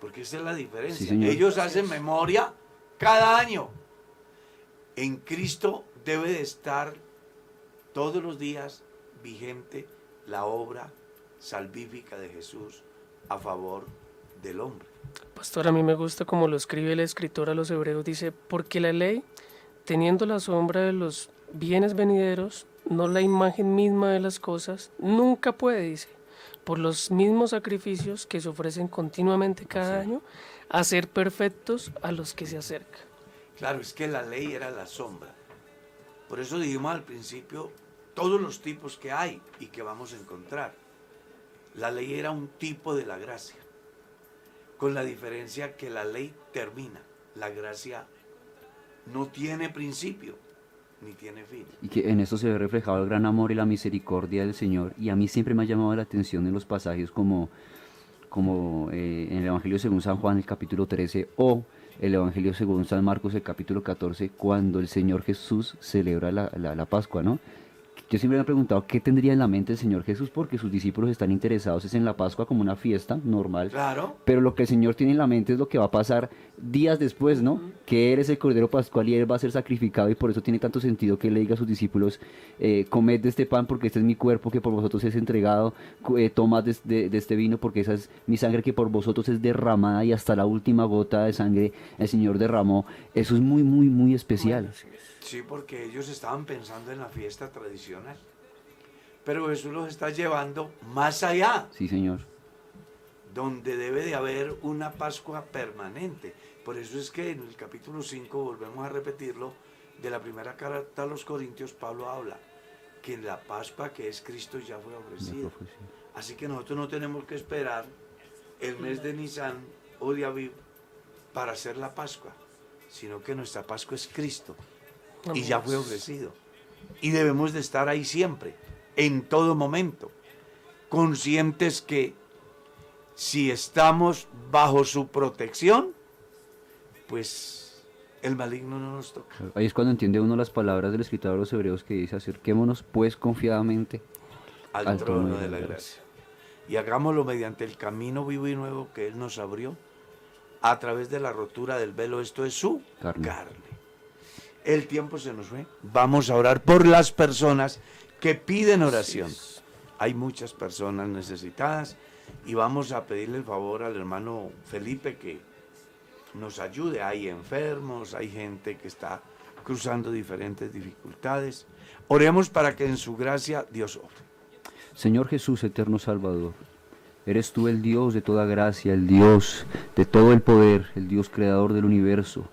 Porque esa es la diferencia. Sí. Ellos hacen memoria cada año. En Cristo debe de estar todos los días vigente la obra salvífica de Jesús a favor del hombre. Pastor, a mí me gusta como lo escribe el escritor a los hebreos, dice, porque la ley, teniendo la sombra de los bienes venideros, no la imagen misma de las cosas, nunca puede, dice, por los mismos sacrificios que se ofrecen continuamente cada año, hacer perfectos a los que se acercan. Claro, es que la ley era la sombra. Por eso dijimos al principio todos los tipos que hay y que vamos a encontrar. La ley era un tipo de la gracia, con la diferencia que la ley termina, la gracia no tiene principio ni tiene fin. Y que en esto se ve reflejado el gran amor y la misericordia del Señor. Y a mí siempre me ha llamado la atención en los pasajes como, como eh, en el Evangelio según San Juan, el capítulo 13, o el Evangelio según San Marcos, el capítulo 14, cuando el Señor Jesús celebra la, la- la Pascua, ¿no? Yo siempre me he preguntado qué tendría en la mente el Señor Jesús porque sus discípulos están interesados es en la Pascua como una fiesta normal. Claro. Pero lo que el Señor tiene en la mente es lo que va a pasar días después, ¿no? Que Él es el Cordero Pascual y Él va a ser sacrificado y por eso tiene tanto sentido que Él le diga a sus discípulos, eh, comed de este pan porque este es mi cuerpo que por vosotros es entregado, eh, tomad de, de- de este vino porque esa es mi sangre que por vosotros es derramada y hasta la última gota de sangre el Señor derramó. Eso es muy, muy, muy especial. Sí, porque ellos estaban pensando en la fiesta tradicional. Pero Jesús los está llevando más allá, Sí, Señor. donde debe de haber una Pascua permanente. Por eso es que en el capítulo 5, volvemos a repetirlo, de la primera carta a los Corintios, Pablo habla que la Pascua que es Cristo ya fue ofrecida. Así que nosotros no tenemos que esperar el mes de Nisan o de Aviv para hacer la Pascua, sino que nuestra Pascua es Cristo y ya fue ofrecido. Y debemos de estar ahí siempre, en todo momento, conscientes que si estamos bajo su protección, pues el maligno no nos toca. Ahí es cuando entiende uno las palabras del escritor de los hebreos que dice, acerquémonos pues confiadamente al, Al trono trono de la gracia. Y hagámoslo mediante el camino vivo y nuevo que Él nos abrió a través de la rotura del velo. Esto es su Carne. carne. El tiempo se nos fue. Vamos a orar por las personas que piden oración. Hay muchas personas necesitadas y vamos a pedirle el favor al hermano Felipe que nos ayude. Hay enfermos, hay gente que está cruzando diferentes dificultades. Oremos para que en su gracia Dios obre. Señor Jesús, eterno Salvador, eres tú el Dios de toda gracia, el Dios de todo el poder, el Dios creador del universo,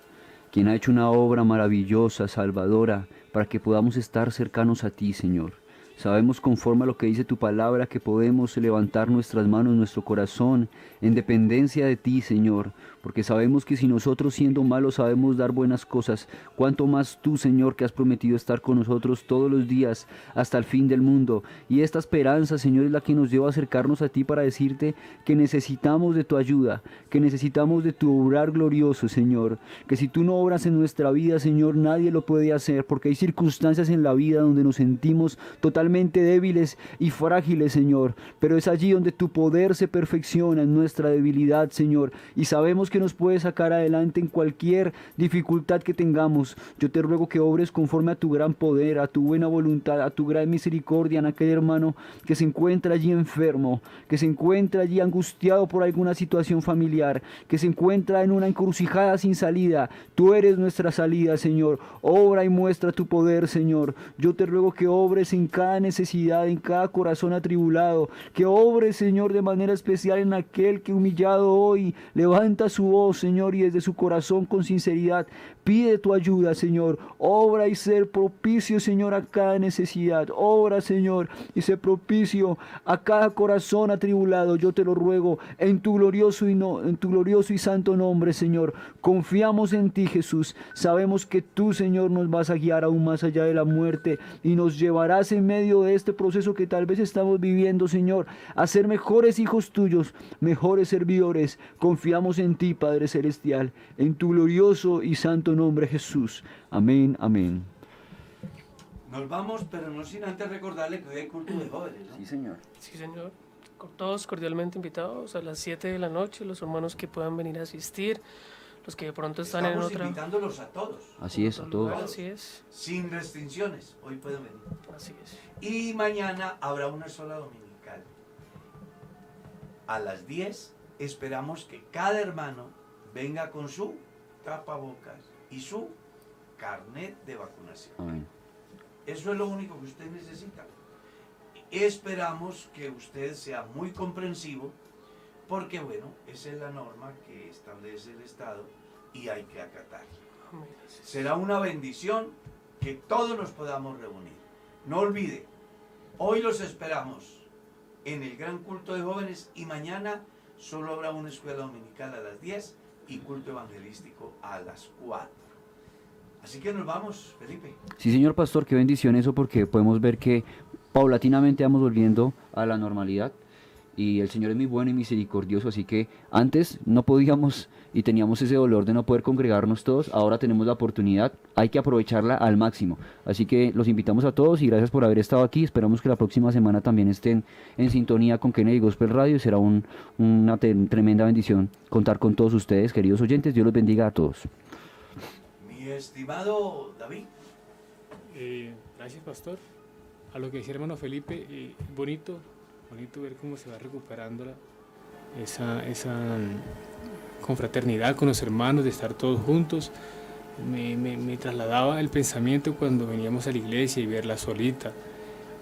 quien ha hecho una obra maravillosa, salvadora, para que podamos estar cercanos a ti, Señor. Sabemos conforme a lo que dice tu palabra que podemos levantar nuestras manos, nuestro corazón, en dependencia de ti, Señor, porque sabemos que si nosotros siendo malos sabemos dar buenas cosas, cuanto más tú, Señor, que has prometido estar con nosotros todos los días hasta el fin del mundo. Y esta esperanza, Señor, es la que nos lleva a acercarnos a ti para decirte que necesitamos de tu ayuda, que necesitamos de tu obrar glorioso, Señor, que si tú no obras en nuestra vida, Señor, nadie lo puede hacer, porque hay circunstancias en la vida donde nos sentimos totalmente débiles y frágiles, Señor, pero es allí donde tu poder se perfecciona en nuestra debilidad, Señor, y sabemos que nos puedes sacar adelante en cualquier dificultad que tengamos. Yo te ruego que obres conforme a tu gran poder, a tu buena voluntad, a tu gran misericordia en aquel hermano que se encuentra allí enfermo, que se encuentra allí angustiado por alguna situación familiar, que se encuentra en una encrucijada sin salida. Tú eres nuestra salida, Señor. Obra y muestra tu poder, Señor. Yo te ruego que obres en cada necesidad, en cada corazón atribulado, que obres, Señor, de manera especial en aquel que humillado hoy levanta su voz, Señor, y desde su corazón con sinceridad pide tu ayuda, Señor. Obra y ser propicio, Señor, a cada necesidad. Obra, Señor, y ser propicio a cada corazón atribulado. Yo te lo ruego en tu glorioso y no, en tu glorioso y santo nombre, Señor. Confiamos en ti, Jesús. Sabemos que tú, Señor, nos vas a guiar aún más allá de la muerte y nos llevarás en medio de este proceso que tal vez estamos viviendo, Señor, a ser mejores hijos tuyos, mejores servidores. Confiamos en ti, Padre celestial, en tu glorioso y santo nombre, Jesús. Amén, amén. Nos vamos, pero no sin antes recordarle que hoy hay culto de jóvenes. ¿no? señor. Sí, señor. Con Todos cordialmente invitados a las 7 de la noche, los hermanos que puedan venir a asistir, los que de pronto están en Estamos otra... invitándolos a todos, Así es, a otro lugar, todos. Así es, sin restricciones. Hoy pueden venir. así es. Y mañana habrá una sola dominical. A las 10 esperamos que cada hermano venga con su tapabocas y su carnet de vacunación. Amén. Eso es lo único que usted necesita. Esperamos que usted sea muy comprensivo porque, bueno, esa es la norma que establece el Estado y hay que. Amén, es. Será una bendición que todos nos podamos reunir. No olvide, hoy los esperamos en el gran culto de jóvenes y mañana solo habrá una escuela dominical a las 10 y culto evangelístico a las 4. Así que nos vamos, Felipe. Sí, señor pastor, qué bendición eso porque podemos ver que paulatinamente vamos volviendo a la normalidad y el Señor es muy bueno y misericordioso, así que antes no podíamos y teníamos ese dolor de no poder congregarnos todos, ahora tenemos la oportunidad, hay que aprovecharla al máximo. Así que los invitamos a todos y gracias por haber estado aquí, esperamos que la próxima semana también estén en sintonía con Kennedy Gospel Radio, será un, una tremenda bendición contar con todos ustedes, queridos oyentes, Dios los bendiga a todos. Mi estimado David. Eh, gracias, pastor. A lo que decía hermano Felipe, eh, bonito bonito ver cómo se va recuperando esa, esa confraternidad con los hermanos, de estar todos juntos. Me, me, trasladaba el pensamiento cuando veníamos a la iglesia y verla solita.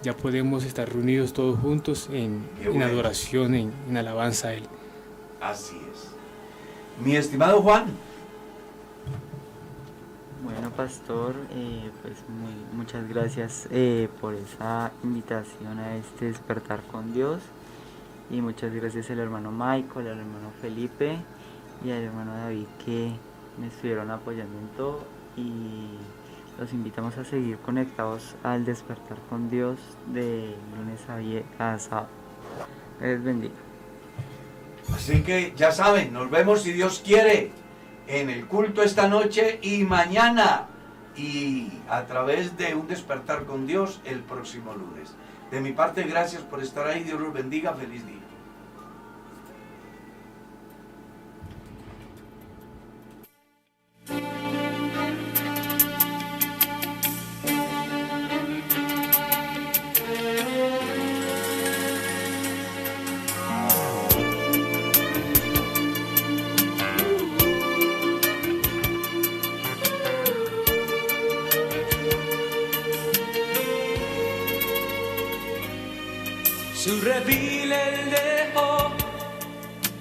Ya podemos estar reunidos todos juntos en, en adoración, en, en, alabanza a Él. Así es. Mi estimado Juan. Bueno, pastor, eh, pues muchas gracias eh, por esa invitación a este despertar con Dios. Y muchas gracias al hermano Michael, al hermano Felipe y al hermano David que me estuvieron apoyando en todo. Y los invitamos a seguir conectados al despertar con Dios de lunes a, sábado. Les bendiga. Así que ya saben, nos vemos si Dios quiere en el culto esta noche y mañana y a través de un despertar con Dios el próximo lunes. De mi parte, gracias por estar ahí. Dios los bendiga. Feliz día.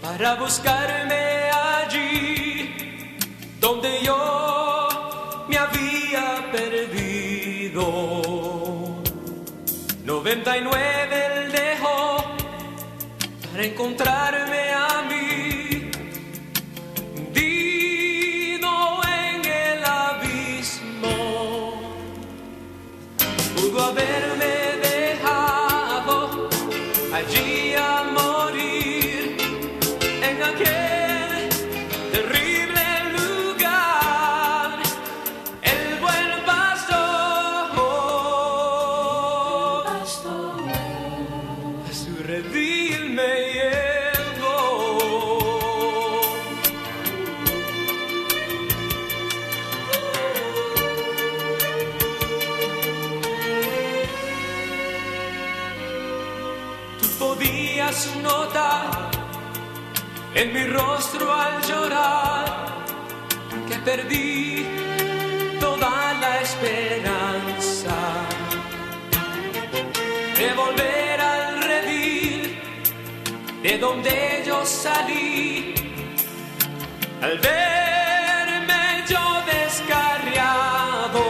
Para buscarme allí donde yo me había perdido. 99 él dejó para encontrarme perdí toda la esperanza de volver al redil de donde yo salí. Al verme yo descarriado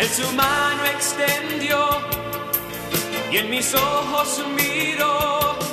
él su mano extendió y en mis ojos miró